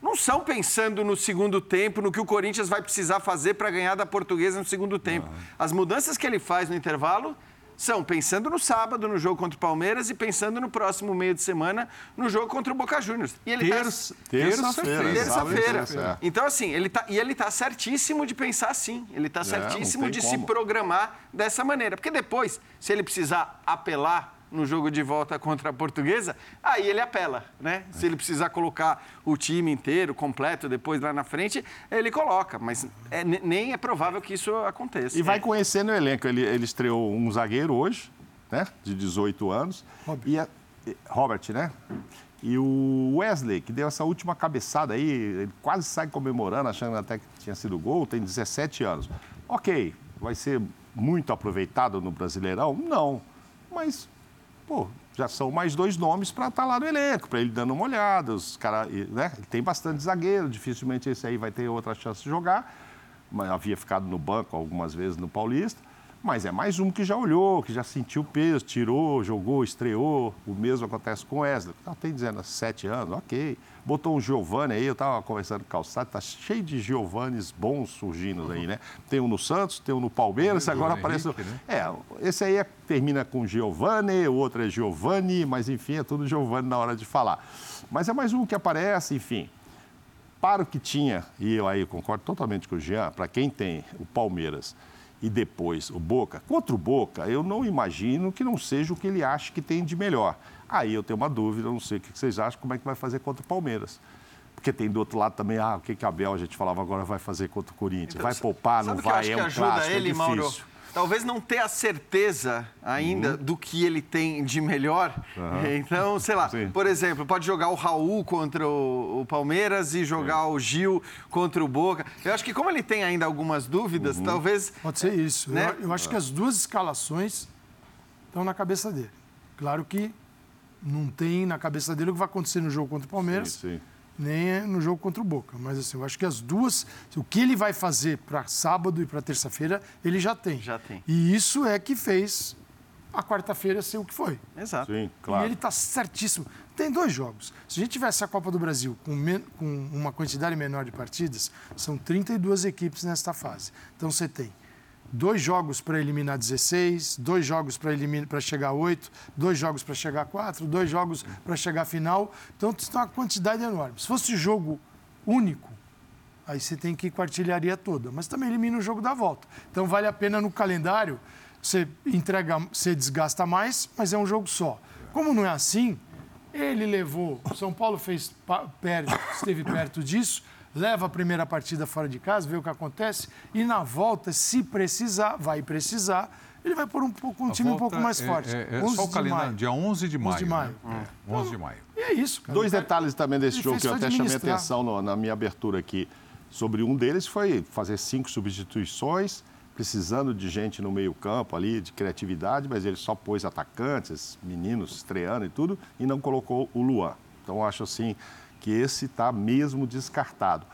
não são pensando no segundo tempo, no que o Corinthians vai precisar fazer para ganhar da portuguesa no segundo tempo. As mudanças que ele faz no intervalo são pensando no sábado, no jogo contra o Palmeiras, e pensando no próximo meio de semana, no jogo contra o Boca Juniors. E ele tá terça, tá... terça-feira. Terça-feira. Então, assim, ele tá, e ele está certíssimo de pensar assim. Ele está é, certíssimo de como. se programar dessa maneira. Porque depois, se ele precisar apelar no jogo de volta contra a Portuguesa, aí ele apela, né? Se ele precisar colocar o time inteiro, completo, depois lá na frente, ele coloca. Mas é, nem é provável que isso aconteça. E vai conhecendo o elenco. Ele, ele estreou um zagueiro hoje, né? De 18 anos. Robert. E a, Robert, né? E o Wesley, que deu essa última cabeçada aí, ele quase sai comemorando, achando até que tinha sido gol, tem 17 anos. Ok, vai ser muito aproveitado no Brasileirão? Não. Mas pô, já são mais dois nomes para estar tá lá no elenco, para ele dando uma olhada. Os cara, né? Ele tem bastante zagueiro, dificilmente esse aí vai ter outra chance de jogar. Mas havia ficado no banco algumas vezes no Paulista. Mas é mais um que já olhou, que já sentiu o peso, tirou, jogou, estreou. O mesmo acontece com o Wesley. Tá, tem 17 anos, ok. Botou um Giovanni aí, eu estava conversando com o Calçado, tá cheio de Giovannis bons surgindo aí, né? Tem um no Santos, tem um no Palmeiras, agora aparece. Henrique, né? É, esse aí é, termina com Giovanni, o outro é Giovanni, mas enfim, é tudo Giovanni na hora de falar. Mas é mais um que aparece, enfim. Para o que tinha, e eu aí concordo totalmente com o Jean, para quem tem o Palmeiras e depois o Boca, contra o Boca, eu não imagino que não seja o que ele acha que tem de melhor. Aí eu tenho uma dúvida, não sei o que vocês acham, como é que vai fazer contra o Palmeiras. Porque tem do outro lado também, ah, o que, que a Bel, a gente falava agora, vai fazer contra o Corinthians? Então, vai poupar, não vai, é um clássico, é ele, é difícil. Mauro? Talvez não ter a certeza ainda uhum. do que ele tem de melhor. Uhum. Então, sei lá, Sim. por exemplo, pode jogar o Raul contra o, o Palmeiras e jogar Sim. o Gil contra o Boca. Eu acho que como ele tem ainda algumas dúvidas, uhum. talvez... Pode ser isso. Né? Eu, eu acho que as duas escalações estão na cabeça dele. Claro que não tem na cabeça dele o que vai acontecer no jogo contra o Palmeiras. Sim, sim nem no jogo contra o Boca. Mas assim, eu acho que as duas, o que ele vai fazer para sábado e para terça-feira, ele já tem. Já tem. E isso é que fez a quarta-feira ser o que foi. Exato. Sim, claro. E ele está certíssimo. Tem dois jogos. Se a gente tivesse a Copa do Brasil com, com uma quantidade menor de partidas, são 32 equipes nesta fase. Então você tem dois jogos para eliminar 16, dois jogos para chegar a 8, dois jogos para chegar a 4, dois jogos para chegar final. Então, tem uma quantidade enorme. Se fosse jogo único, aí você tem que ir com a artilharia toda, mas também elimina o jogo da volta. Então, vale a pena no calendário, você entrega, você desgasta mais, mas é um jogo só. Como não é assim, ele levou, São Paulo fez perto, esteve perto disso, leva a primeira partida fora de casa, vê o que acontece, e na volta, se precisar, vai precisar, ele vai pôr um, pouco, um time um pouco mais é, forte. É, é, é só o calendário, dia 11 de maio. 11 de maio. Né? É. 11 de maio. E é isso, cara. Dois detalhes também desse jogo que eu até chamei atenção no, na minha abertura aqui. Sobre um deles foi fazer cinco substituições, precisando de gente no meio-campo ali, de criatividade, mas ele só pôs atacantes, meninos estreando e tudo, e não colocou o Luan. Então, acho assim que esse está mesmo descartado.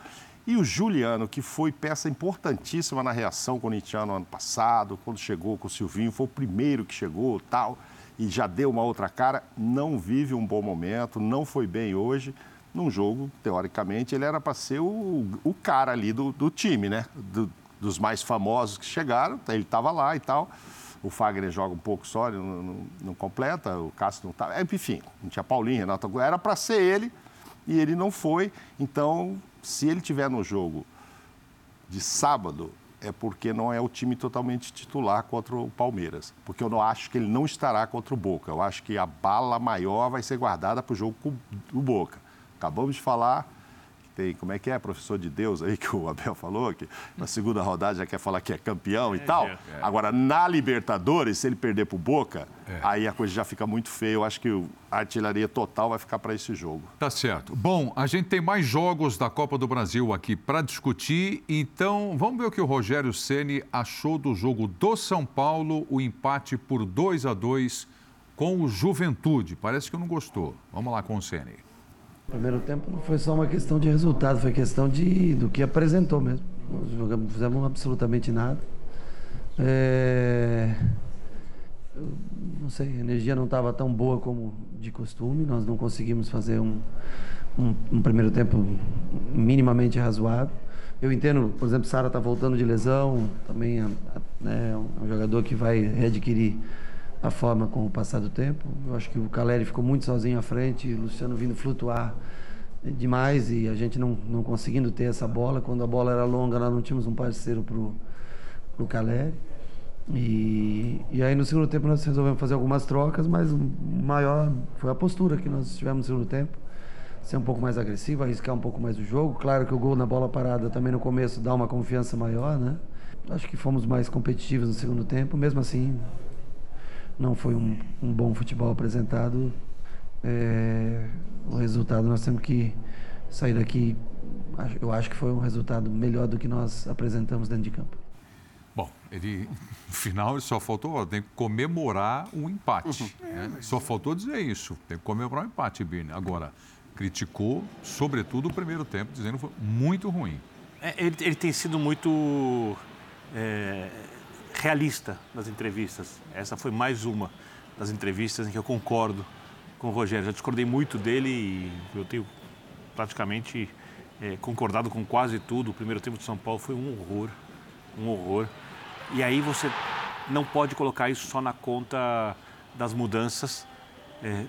E o Juliano, que foi peça importantíssima na reação corintiana ano passado, quando chegou com o Silvinho, foi o primeiro que chegou tal, e já deu uma outra cara, não vive um bom momento, não foi bem hoje. num jogo, teoricamente, ele era para ser o, o cara ali do, do time, né? Do, dos mais famosos que chegaram, ele estava lá e tal. O Fagner joga um pouco só, não, não, não completa, o Cássio não estava. É, enfim, não tinha Paulinho, Renato. Era para ser ele e ele não foi. Então, se ele tiver no jogo de sábado, é porque não é o time totalmente titular contra o Palmeiras. Porque eu não acho que ele não estará contra o Boca. Eu acho que a bala maior vai ser guardada para o jogo com o Boca. Acabamos de falar tem, como é que é, professor de Deus aí que o Abel falou, que na segunda rodada já quer falar que é campeão é, e tal. É. Agora, na Libertadores, se ele perder pro Boca, é. aí a coisa já fica muito feia. Eu acho que a artilharia total vai ficar para esse jogo. Tá certo. Bom, a gente tem mais jogos da Copa do Brasil aqui para discutir, então vamos ver o que o Rogério Ceni achou do jogo do São Paulo, o empate por 2 a 2 com o Juventude. Parece que não gostou. Vamos lá com o Ceni. Primeiro tempo não foi só uma questão de resultado, foi questão de, do que apresentou mesmo. Nós jogamos, fizemos absolutamente nada. É... Não sei, a energia não estava tão boa como de costume, nós não conseguimos fazer um, um, um primeiro tempo minimamente razoável. Eu entendo, por exemplo, Sara está voltando de lesão, também é, é um jogador que vai readquirir a forma com o passar do tempo. Eu acho que o Caleri ficou muito sozinho à frente, o Luciano vindo flutuar demais e a gente não, não conseguindo ter essa bola. Quando a bola era longa, nós não tínhamos um parceiro para o Caleri. E, e aí no segundo tempo nós resolvemos fazer algumas trocas, mas o maior foi a postura que nós tivemos no segundo tempo. Ser um pouco mais agressivo, arriscar um pouco mais o jogo. Claro que o gol na bola parada também no começo dá uma confiança maior, né? Acho que fomos mais competitivos no segundo tempo, mesmo assim não foi um, um bom futebol apresentado. É, o resultado nós temos que sair daqui. Eu acho que foi um resultado melhor do que nós apresentamos dentro de campo. Bom, ele no final só faltou tem que comemorar um empate. Uhum. Né? Só faltou dizer isso. Tem que comemorar um empate, Birne. Agora, criticou, sobretudo, o primeiro tempo, dizendo que foi muito ruim. É, ele, ele, tem sido muito é, realista nas entrevistas. Essa foi mais uma das entrevistas em que eu concordo com o Rogério. Já discordei muito dele e eu tenho praticamente é, concordado com quase tudo. O primeiro tempo de São Paulo foi um horror, um horror. E aí você não pode colocar isso só na conta das mudanças, é,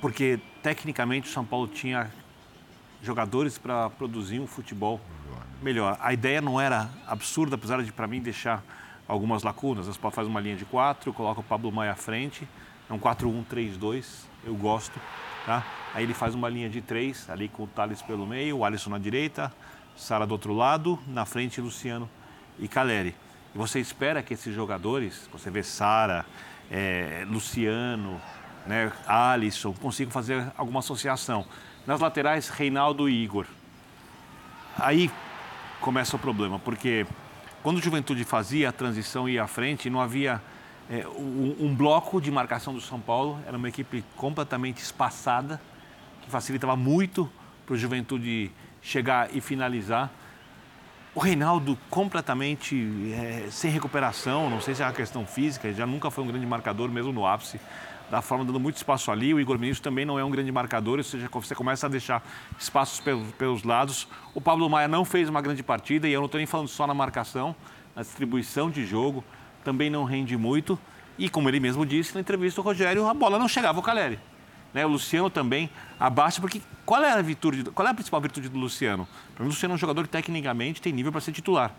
porque tecnicamente o São Paulo tinha jogadores para produzir um futebol melhor. A ideia não era absurda, apesar de para mim deixar algumas lacunas. Você fazer uma linha de quatro, coloca o Pablo Maia à frente, é um 4-1-3-2, eu gosto. Tá? Aí ele faz uma linha de três, ali com o Thales pelo meio, o Alisson na direita, Sara do outro lado, na frente Luciano e Caleri. E você espera que esses jogadores, você vê Sara, é, Luciano, né, Alisson, consigam fazer alguma associação. Nas laterais, Reinaldo e Igor. Aí começa o problema, porque quando o Juventude fazia a transição e ia à frente, não havia é, um, um, bloco de marcação do São Paulo. Era uma equipe completamente espaçada, que facilitava muito para o Juventude chegar e finalizar. O Reinaldo completamente é, sem recuperação, não sei se é uma questão física, já nunca foi um grande marcador, mesmo no ápice da forma, dando muito espaço ali. O Igor Vinícius também não é um grande marcador, ou seja, você começa a deixar espaços pelos, pelos lados. O Pablo Maia não fez uma grande partida, e eu não estou nem falando só na marcação, na distribuição de jogo, também não rende muito. E como ele mesmo disse na entrevista, o Rogério, a bola não chegava ao Caleri. Né? O Luciano também abaixo, porque qual é a virtude, qual é a principal virtude do Luciano? Para mim, o Luciano é um jogador que tecnicamente tem nível para ser titular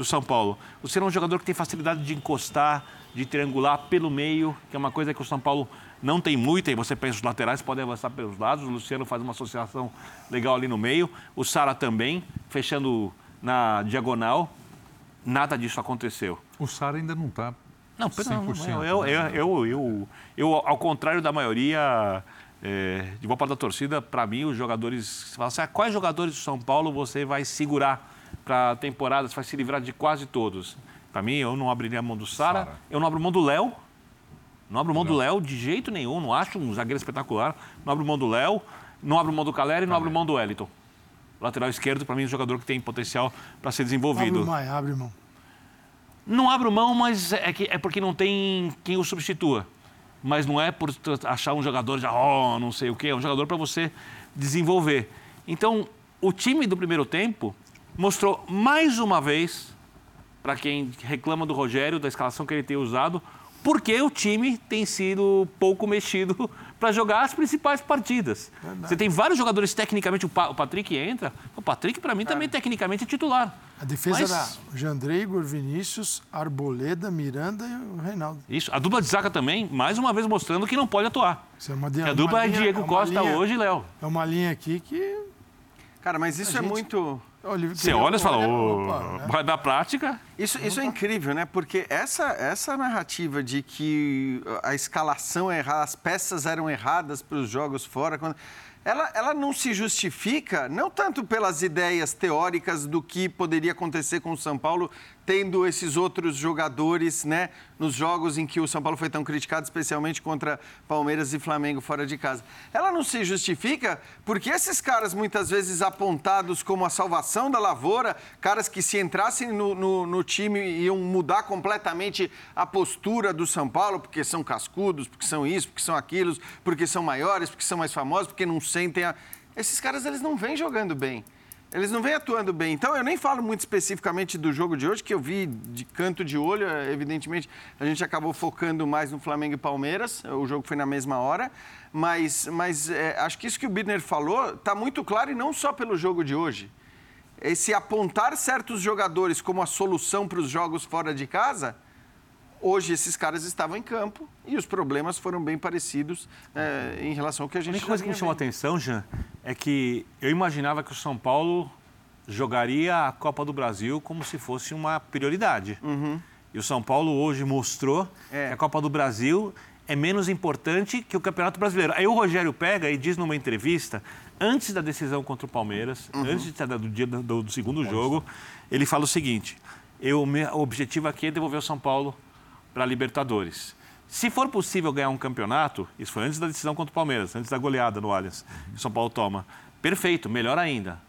do São Paulo. O Luciano é um jogador que tem facilidade de encostar, de triangular pelo meio, que é uma coisa que o São Paulo não tem muito, e você pensa os laterais podem avançar pelos lados, o Luciano faz uma associação legal ali no meio, o Sara também, fechando na diagonal, nada disso aconteceu. O Sara ainda não está não, 100%. Não, eu, eu, eu, eu, eu, ao contrário da maioria, é, de boa parte da torcida, para mim, os jogadores. Você fala assim, ah, quais jogadores do São Paulo você vai segurar para a temporada, você vai se livrar de quase todos? Para mim, eu não abriria a mão do Sara, eu não abro mão do Léo. Não abro mão do Léo de jeito nenhum, não acho um zagueiro espetacular. Não abro mão do Léo, não abro mão do Caleri, não abro mão do Wellington. Lateral esquerdo, para mim, é um jogador que tem potencial para ser desenvolvido. Abre mão, abre mão. Não abro mão, mas é, que, é porque não tem quem o substitua. Mas não é por achar um jogador já, oh, não sei o quê, é um jogador para você desenvolver. Então, o time do primeiro tempo mostrou mais uma vez, para quem reclama do Rogério, da escalação que ele tem usado, porque o time tem sido pouco mexido para jogar as principais partidas. Verdade. Você tem vários jogadores tecnicamente, o, pa o Patrick entra, o Patrick para mim também tecnicamente é titular. A defesa Mas... era Jandrei, Igor Vinícius, Arboleda, Miranda e o Reinaldo. Isso, a dupla de zaga também, mais uma vez mostrando que não pode atuar. Isso é uma, a dupla é linha, é Diego é Costa linha, hoje e Léo. É uma linha aqui que... Cara, mas isso é muito... Você olha e fala, oh, né? da prática. Isso, isso é incrível, né? Porque essa, essa narrativa de que a escalação é errada, as peças eram erradas para os jogos fora. Quando ela, ela não se justifica, não tanto pelas ideias teóricas do que poderia acontecer com o São Paulo, tendo esses outros jogadores, né, nos jogos em que o São Paulo foi tão criticado, especialmente contra Palmeiras e Flamengo fora de casa. Ela não se justifica porque esses caras, muitas vezes apontados como a salvação da lavoura, caras que se entrassem no, no, no time iam mudar completamente a postura do São Paulo, porque são cascudos, porque são isso, porque são aquilo, porque são maiores, porque são mais famosos, porque não sentem a... Esses caras, eles não vêm jogando bem. Eles não vêm atuando bem. Então, eu nem falo muito especificamente do jogo de hoje, que eu vi de canto de olho. Evidentemente, a gente acabou focando mais no Flamengo e Palmeiras. O jogo foi na mesma hora. Mas, mas é, acho que isso que o Birner falou está muito claro, e não só pelo jogo de hoje. Esse apontar certos jogadores como a solução para os jogos fora de casa Hoje esses caras estavam em campo e os problemas foram bem parecidos é, em relação ao que a gente. A única coisa que me chamou a atenção, Jean, é que eu imaginava que o São Paulo jogaria a Copa do Brasil como se fosse uma prioridade. Uhum. E o São Paulo hoje mostrou é. que a Copa do Brasil é menos importante que o Campeonato Brasileiro. Aí o Rogério pega e diz numa entrevista, antes da decisão contra o Palmeiras, uhum. antes do dia do, do segundo jogo, ele fala o seguinte: eu, o objetivo aqui é devolver o São Paulo para a Libertadores. Se for possível ganhar um campeonato, isso foi antes da decisão contra o Palmeiras, antes da goleada no Allianz, uhum. São Paulo toma. Perfeito, melhor ainda.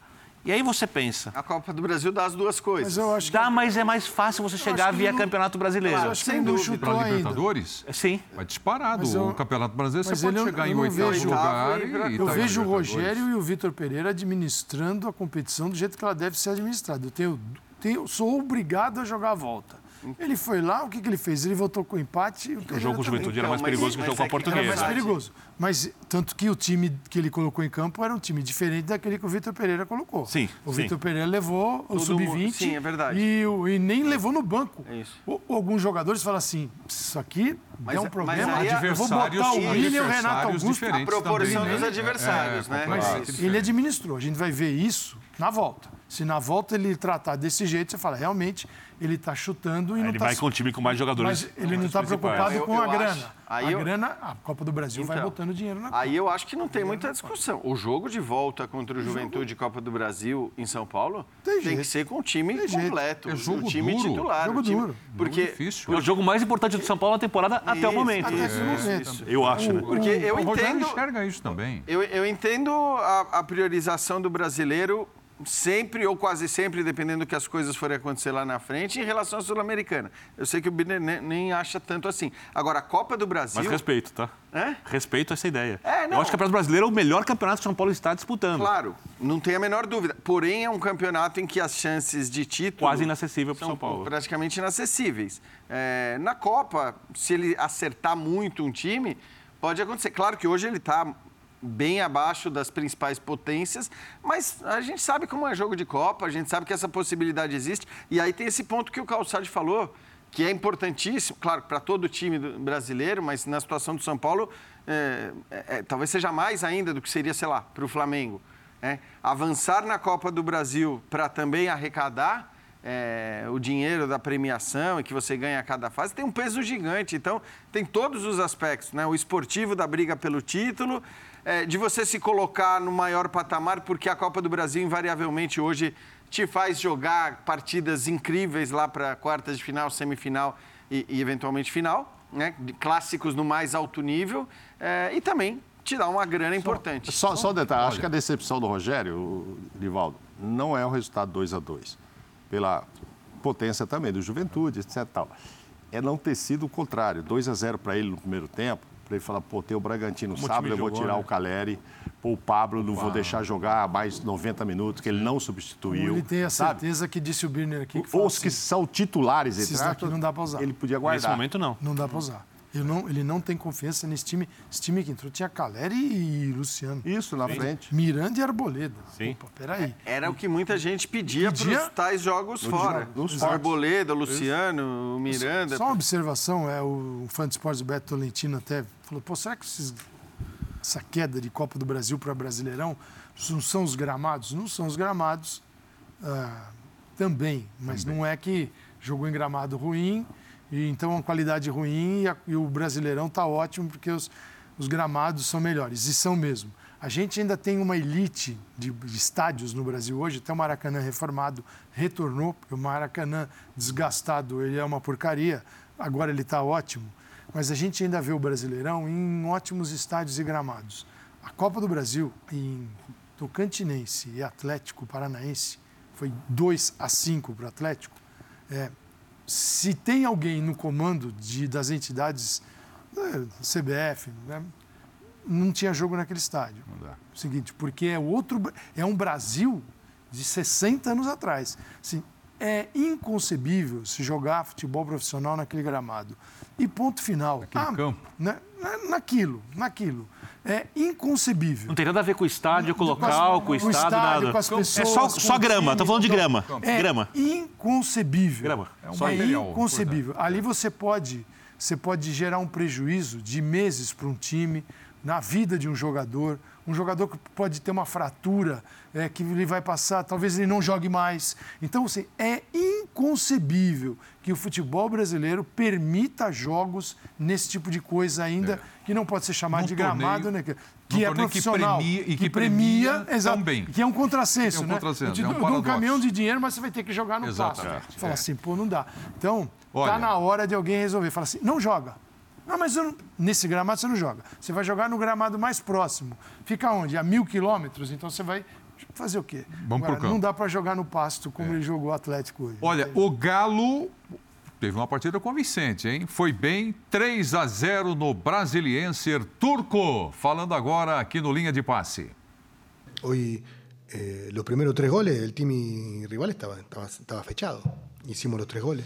E aí você pensa. A Copa do Brasil dá as duas coisas. Mas eu acho dá, que... mas é mais fácil você eu chegar via não... Campeonato Brasileiro. Eu acho que Sem dúvida. Para Libertadores? É, sim. Vai disparado. Eu... O Campeonato Brasileiro você pode chegar em oitavo vejo... lugar. E, eu tá vejo o Rogério e o Vitor Pereira administrando a competição do jeito que ela deve ser administrada. Eu tenho, tenho, sou obrigado a jogar a volta. Ele foi lá, o que, que ele fez? Ele voltou com empate. O, o jogo com o Juventude era mais perigoso que o jogo com a Portuguesa. Era mais perigoso. Mas tanto que o time que ele colocou em campo era um time diferente daquele que o Vitor Pereira colocou. Sim. O Vitor Pereira levou o sub-20 sim, é verdade. E, e, nem levou no banco. É isso. O, alguns jogadores falam assim: isso aqui mas, é um problema. Mas eu vou botar o William e o Renato Augusto. A proporção também, dos né? adversários, é, é, né? Mas ele administrou. A gente vai ver isso na volta. Se na volta ele tratar desse jeito, você fala, realmente, ele está chutando e Aí não ele tá... vai com um time com mais jogadores. Mas ele não está preocupado eu, com eu a grana. Aí a eu... grana, a Copa do Brasil então, vai botando dinheiro na Aí eu acho que não tem muita discussão. O jogo de volta contra o Juventude Copa do Brasil em São Paulo tem, tem que ser com o time tem completo. É jogo o time duro. titular. Jogo time... duro. Porque difícil. É o jogo mais importante do São Paulo na temporada isso, até o momento. Até esse momento. Eu acho, né? Porque eu o entendo. enxerga isso também. Eu, eu entendo a, a priorização do brasileiro sempre ou quase sempre, dependendo do que as coisas forem acontecer lá na frente, em relação à Sul-Americana. Eu sei que o Birner nem, acha tanto assim. Agora, a Copa do Brasil... Mas respeito, tá? É? Respeito essa ideia. É, não. Eu acho que o Campeonato Brasileiro é o melhor campeonato que o São Paulo está disputando. Claro, não tem a menor dúvida. Porém, é um campeonato em que as chances de título... Quase inacessível para o São Paulo. praticamente inacessíveis. É, na Copa, se ele acertar muito um time, pode acontecer. Claro que hoje ele está bem abaixo das principais potências, mas a gente sabe como é jogo de Copa, a gente sabe que essa possibilidade existe. E aí tem esse ponto que o Calçade falou, que é importantíssimo, claro, para todo o time brasileiro, mas na situação do São Paulo, é, é, é, talvez seja mais ainda do que seria, sei lá, para o Flamengo. É, avançar na Copa do Brasil para também arrecadar é, o dinheiro da premiação e que você ganha a cada fase tem um peso gigante. Então, tem todos os aspectos, né? O esportivo da briga pelo título, é, de você se colocar no maior patamar, porque a Copa do Brasil, invariavelmente, hoje te faz jogar partidas incríveis lá para quartas de final, semifinal e, e eventualmente final, né? clássicos no mais alto nível, é, e também te dá uma grana importante. Só, só um detalhe, Olha. acho que a decepção do Rogério, Livaldo, não é o resultado 2 a 2 pela potência também do Juventude, etc. Tal. É não ter sido o contrário, 2 a 0 para ele no primeiro tempo, para ele falar, pô, tem o Bragantino sábado, eu vou tirar né? o Caleri, Pô, o Pablo não vou deixar jogar mais 90 minutos, que ele não substituiu. Ele tem a sabe? certeza que disse o Birner aqui. Que Os que assim, são titulares, Esses daqui aspas, não dá pra usar. ele podia Nesse guardar. momento, não. Não dá pra usar. Ele não, ele não tem confiança nesse time. Esse time que entrou tinha Caleri e Luciano. Isso, na frente. Miranda e Arboleda. Sim. Opa, peraí. Era o que muita gente pedia, Pedia? para os tais jogos fora. nos Os fortes. Arboleda, Luciano, Miranda. Só uma observação, é, o fã de esportes Beto Tolentino até falou, pô, será que esses- essa queda de Copa do Brasil para Brasileirão não são os gramados? Não são os gramados ah, também, mas não é que jogou em gramado ruim, e então a qualidade ruim e, a- e o Brasileirão está ótimo porque os, os gramados são melhores, e são mesmo. A gente ainda tem uma elite de, de estádios no Brasil hoje, até o Maracanã reformado retornou, porque o Maracanã desgastado ele é uma porcaria, agora ele está ótimo, mas a gente ainda vê o Brasileirão em ótimos estádios e gramados. A Copa do Brasil em Tocantinense e Atlético Paranaense foi 2 a 5 para o Atlético. É, se tem alguém no comando de, das entidades, né, CBF, né, não tinha jogo naquele estádio. O seguinte, porque é outro, é um Brasil de 60 anos atrás. Assim, é inconcebível se jogar futebol profissional naquele gramado. E ponto final. Naquele campo. Na, na- naquilo, naquilo. É inconcebível. Não tem nada a ver com o estádio, com o local, com o Com o estado, estádio, nada. com as pessoas, é só, só grama, tô falando de com- grama. É Grama. inconcebível. Grama. É um É material inconcebível. Ali você pode, você pode gerar um prejuízo de meses para um time, na vida de um jogador. Um jogador que pode ter uma fratura, é, que ele vai passar, talvez ele não jogue mais. Então, assim, é inconcebível que o futebol brasileiro permita jogos nesse tipo de coisa ainda, que não pode ser chamado Num de gramado, torneio- né? Que, num que é torneio que profissional. premia- e que premia exato, também. Que é um contrassenso, É um né? contrassenso, De, é um de um paradoxo. caminhão de dinheiro, mas você vai ter que jogar no. Exatamente, Você Fala é. assim, pô, não dá. Então, Olha. tá na hora de alguém resolver. Fala assim, não joga. Não, mas eu não- nesse gramado você não joga. Você vai jogar no gramado mais próximo. Fica onde? A mil quilômetros. Então você vai fazer o quê? Vamos pro campo. Não dá para jogar no pasto como ele jogou o Atlético hoje. Olha, o Galo teve uma partida convincente, hein? Foi bem, 3 a 0 no Brasiliense Turco. Falando agora aqui no Linha de Passe. Hoy eh, los primeros tres goles, el team rival estaba, estaba, estaba fechado. Hicimos los tres goles,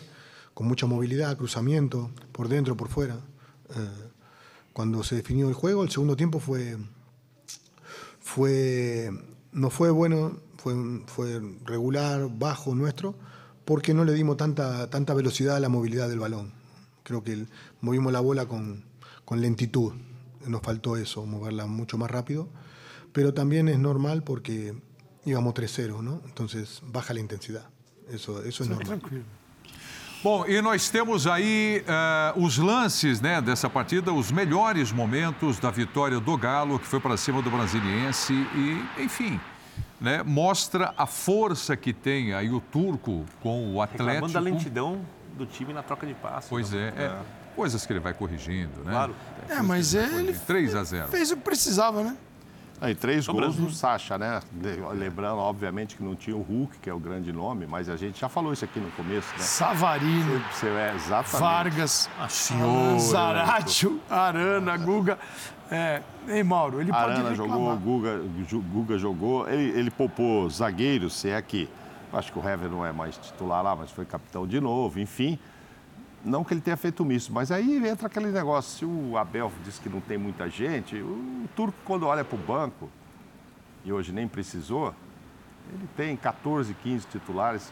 con mucha movilidad, cruzamiento, por dentro, por fuera. Eh, cuando se definió el juego, el segundo tiempo fue, fue no fue bueno, fue, fue regular, bajo nuestro, porque no le dimos tanta, tanta velocidad a la movilidad del balón. Creo que el- movimos la bola con, con lentitud. Nos faltó eso, moverla mucho más rápido. Pero también es normal porque íbamos 3-0, ¿no? Entonces baja la intensidad. Eso, eso es normal. Bom, e nós temos aí eh, os lances né, dessa partida, os melhores momentos da vitória do Galo, que foi para cima do Brasiliense e, enfim, né, mostra a força que tem aí o turco com o Reclamando da Atlético. lentidão do time na troca de passes. Pois é, é, coisas que ele vai corrigindo, né? Claro. É, mas ele 3 a 0. fez o que precisava, né? Aí, três Sobrando. gols do Sacha, né? Lembrando, obviamente, que não tinha o Hulk, que é o grande nome, mas a gente já falou isso aqui no começo, né? Savarino, Você é exatamente. Vargas, senhor, Zaratio, Arana, Guga. É, hein, Mauro? Ele pode Arana reclamar. jogou, Guga, Guga jogou. Ele, ele poupou zagueiros, se é que. Acho que o Hever não é mais titular lá, mas foi capitão de novo, enfim. Não que ele tenha feito misto, mas aí entra aquele negócio. Se o Abel diz que não tem muita gente, o Turco, quando olha para o banco, e hoje nem precisou, ele tem 14, 15 titulares.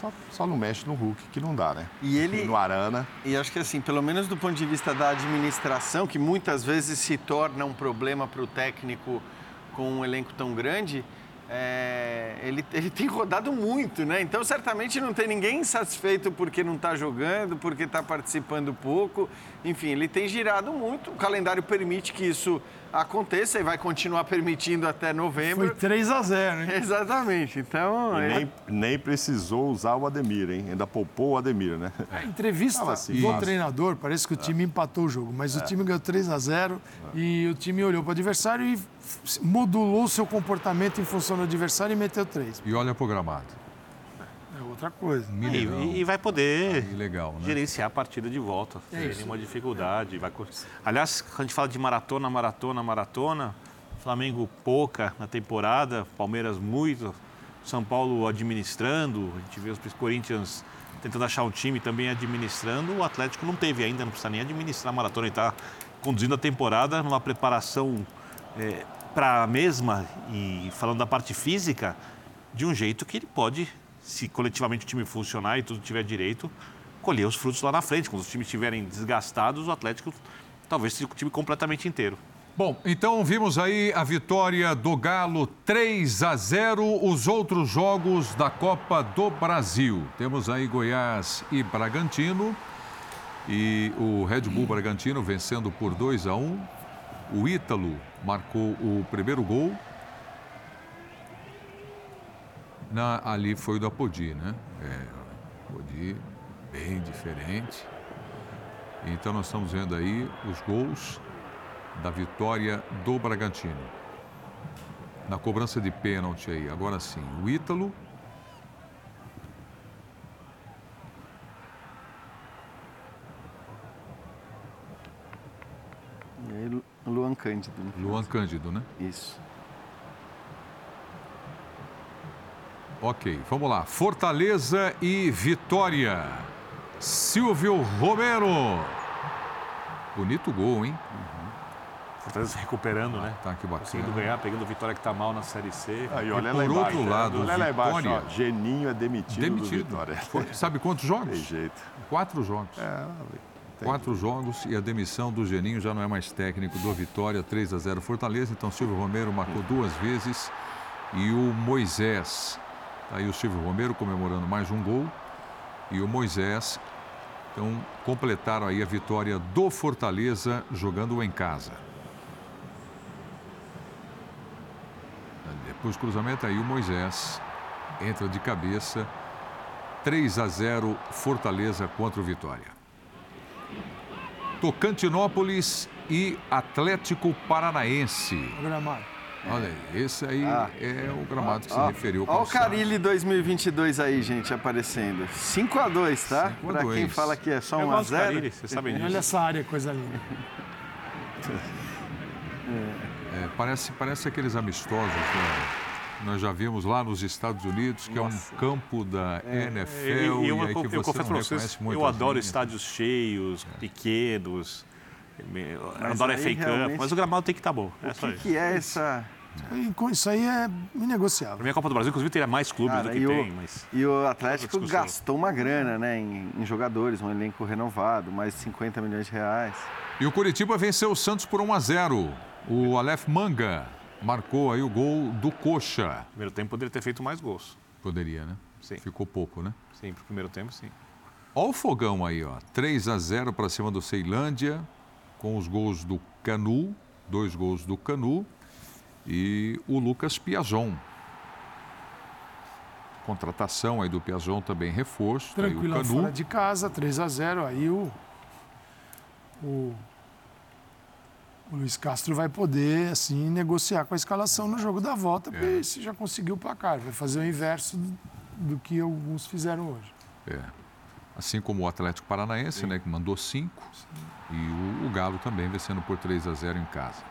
Só, só não mexe no Hulk, que não dá, né? E ele- No Arana. E acho que assim, pelo menos do ponto de vista da administração, que muitas vezes se torna um problema para o técnico com um elenco tão grande, é, ele, ele tem rodado muito, né? Então certamente não tem ninguém insatisfeito porque não está jogando, porque está participando pouco. Enfim, ele tem girado muito. O calendário permite que isso aconteça e vai continuar permitindo até novembro. Foi 3 a 0 hein? Exatamente. Então, E é- nem, nem precisou usar o Ademir, hein? Ainda poupou o Ademir, né? A entrevista assim, do fácil. treinador, parece que o time empatou o jogo, mas o time ganhou 3 a 0 e o time olhou para o adversário e modulou seu comportamento em função do adversário e meteu 3. E olha pro gramado. É outra coisa. E, Mineirão. e- e vai poder legal, né? gerenciar a partida de volta. É sem isso. nenhuma dificuldade. Vai... cor- Aliás, quando a gente fala de maratona, maratona, maratona, Flamengo pouca na temporada, Palmeiras muito, São Paulo administrando, a gente vê os Corinthians tentando achar um time também administrando, o Atlético não teve ainda, não precisa nem administrar a maratona, ele está conduzindo a temporada numa preparação é, para a mesma e falando da parte física, de um jeito que ele pode, se coletivamente o time funcionar e tudo tiver direito, colher os frutos lá na frente. Quando os times estiverem desgastados, o Atlético talvez seja o time completamente inteiro. Bom, então vimos aí a vitória do Galo 3 a 0. Os outros jogos da Copa do Brasil. Temos aí Goiás e Bragantino. E o Red Bull Bragantino vencendo por 2 a 1. O Ítalo marcou o primeiro gol. Na, ali foi o da Podi, né? É, Podi bem diferente. Então nós estamos vendo aí os gols da vitória do Bragantino. Na cobrança de pênalti aí, agora sim, o Ítalo. E aí, Luan Cândido. Né? Luan Cândido, né? Isso. Ok, vamos lá. Fortaleza e Vitória. Silvio Romero. Bonito gol, hein? Fortaleza recuperando, né? Tá, que bacana. Conseguindo ganhar, pegando o Vitória que tá mal na Série C. Aí, olha E lá por embaixo, outro né? lado, olha lá embaixo, Vitória- ó, Geninho é demitido, do Demitido. Vitória. Sabe quantos jogos? Tem jeito. Quatro jogos. É, Quatro jogos e a demissão do Geninho já não é mais técnico do Vitória, 3 a 0 Fortaleza. Então Silvio Romero marcou duas vezes e o Moisés. Tá aí o Silvio Romero comemorando mais um gol e o Moisés. Então completaram aí a vitória do Fortaleza jogando em casa. Depois cruzamento aí o Moisés entra de cabeça. 3 a 0 Fortaleza contra o Vitória. Tocantinópolis e Atlético Paranaense. Gramado. Olha aí, esse aí Ah. é o gramado que se Ó, referiu. Ó o. Carilli 2022 aí, gente, aparecendo. 5 a 2 tá? 5 a Pra quem 2. fala que é só Eu 1 a gosto do 0 Carille, vocês sabem Olha disso. essa área, coisa linda. É, parece, parece aqueles amistosos né? Nós já vimos lá nos Estados Unidos, que é um campo da NFL. E, e eu, e aí eu, que eu você confesso para vocês, eu adoro linhas. estádios cheios, pequenos. Eu Mas adoro FA Cup, realmente- mas o gramado tem que estar bom. É O só que, isso. que é essa. Com isso aí é inegociável. mim, a Copa do Brasil, inclusive, teria mais clubes Cara, do que e o- tem, mas... E o Atlético gastou uma grana, né, em, em jogadores, um elenco renovado, mais de 50 milhões de reais. E o Curitiba venceu o Santos por 1 a 0. O Aleph Manga marcou aí o gol do Coxa. Primeiro tempo poderia ter feito mais gols. Poderia, né? Sim. Ficou pouco, né? Sim, pro primeiro tempo, sim. Olha o fogão aí, ó. 3 a 0 para cima do Ceilândia, com os gols do Canu, dois gols do Canu e o Lucas Piazon. Contratação aí do Piazon também reforço. tá aí o Tranquilão Canu. fora de casa, 3 a 0 Aí o, o, o Luiz Castro vai poder, assim, negociar com a escalação no jogo da volta, porque É. já conseguiu o placar. Vai fazer o inverso do, do que alguns fizeram hoje. É. Assim como o Atlético Paranaense, né, que mandou cinco. E o, o Galo também vencendo por 3 a 0 em casa.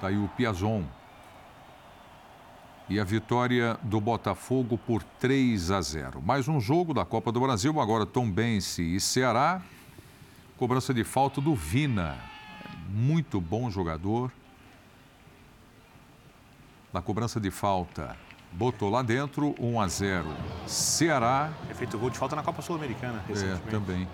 Daí o Piazon. E a vitória do Botafogo por 3 a 0. Mais um jogo da Copa do Brasil, agora Tombense e Ceará. Cobrança de falta do Vina. Muito bom jogador. Na cobrança de falta, botou lá dentro 1 a 0. Ceará É feito gol de falta na Copa Sul-Americana, é, recentemente. também.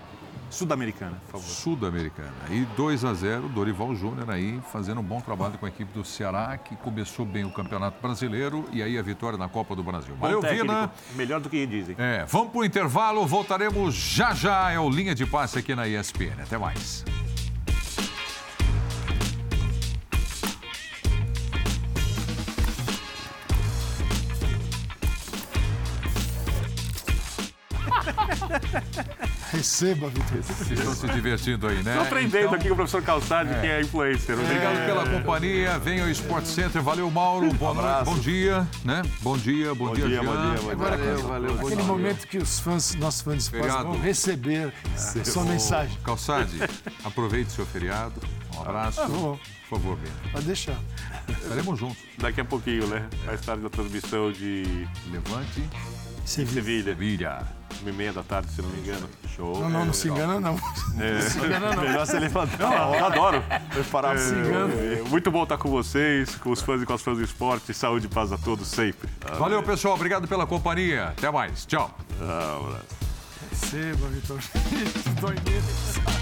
Sul-Americana, por favor. Sul-Americana. E 2 a 0, Dorival Júnior aí fazendo um bom trabalho com a equipe do Ceará, que começou bem o Campeonato Brasileiro e aí a vitória na Copa do Brasil. Bom Valeu, técnico, Vina. Melhor do que dizem. É, vamos para o intervalo, voltaremos já já. É o Linha de Passe aqui na ESPN. Até mais. Receba, Vitor. Vocês estão se divertindo aí, né? Estou aprendendo Então, aqui com o professor Calçade, que é influencer. Obrigado pela companhia. Venha ao Sport Center. Valeu, Mauro. Boa noite. Bom dia, né? Bom dia, bom, dia, dia, bom Jean. dia, bom dia. Agora, Valeu, valeu. bom aquele dia. momento que os fãs, nossos fãs de esporte Feriado. vão receber a sua mensagem. Calçade, aproveite seu feriado. Um abraço. Bom, Por favor, venha. pode deixar. Estaremos juntos. Daqui a pouquinho, né? Mais tarde da transmissão de Levante, viu? Sevilha, Sevilha. Uma e meia da tarde, se não me engano. Show. Não, não, não se engana, não. É. Não se engana, não. Melhor você levantar. Não, eu adoro. Preparar Se engana. É, muito bom estar com vocês, com os fãs e com as fãs do esporte. Saúde e paz a todos sempre. Valeu, pessoal. Obrigado pela companhia. Até mais. Tchau. Ah, um abraço. Receba, Vitor. Doideira.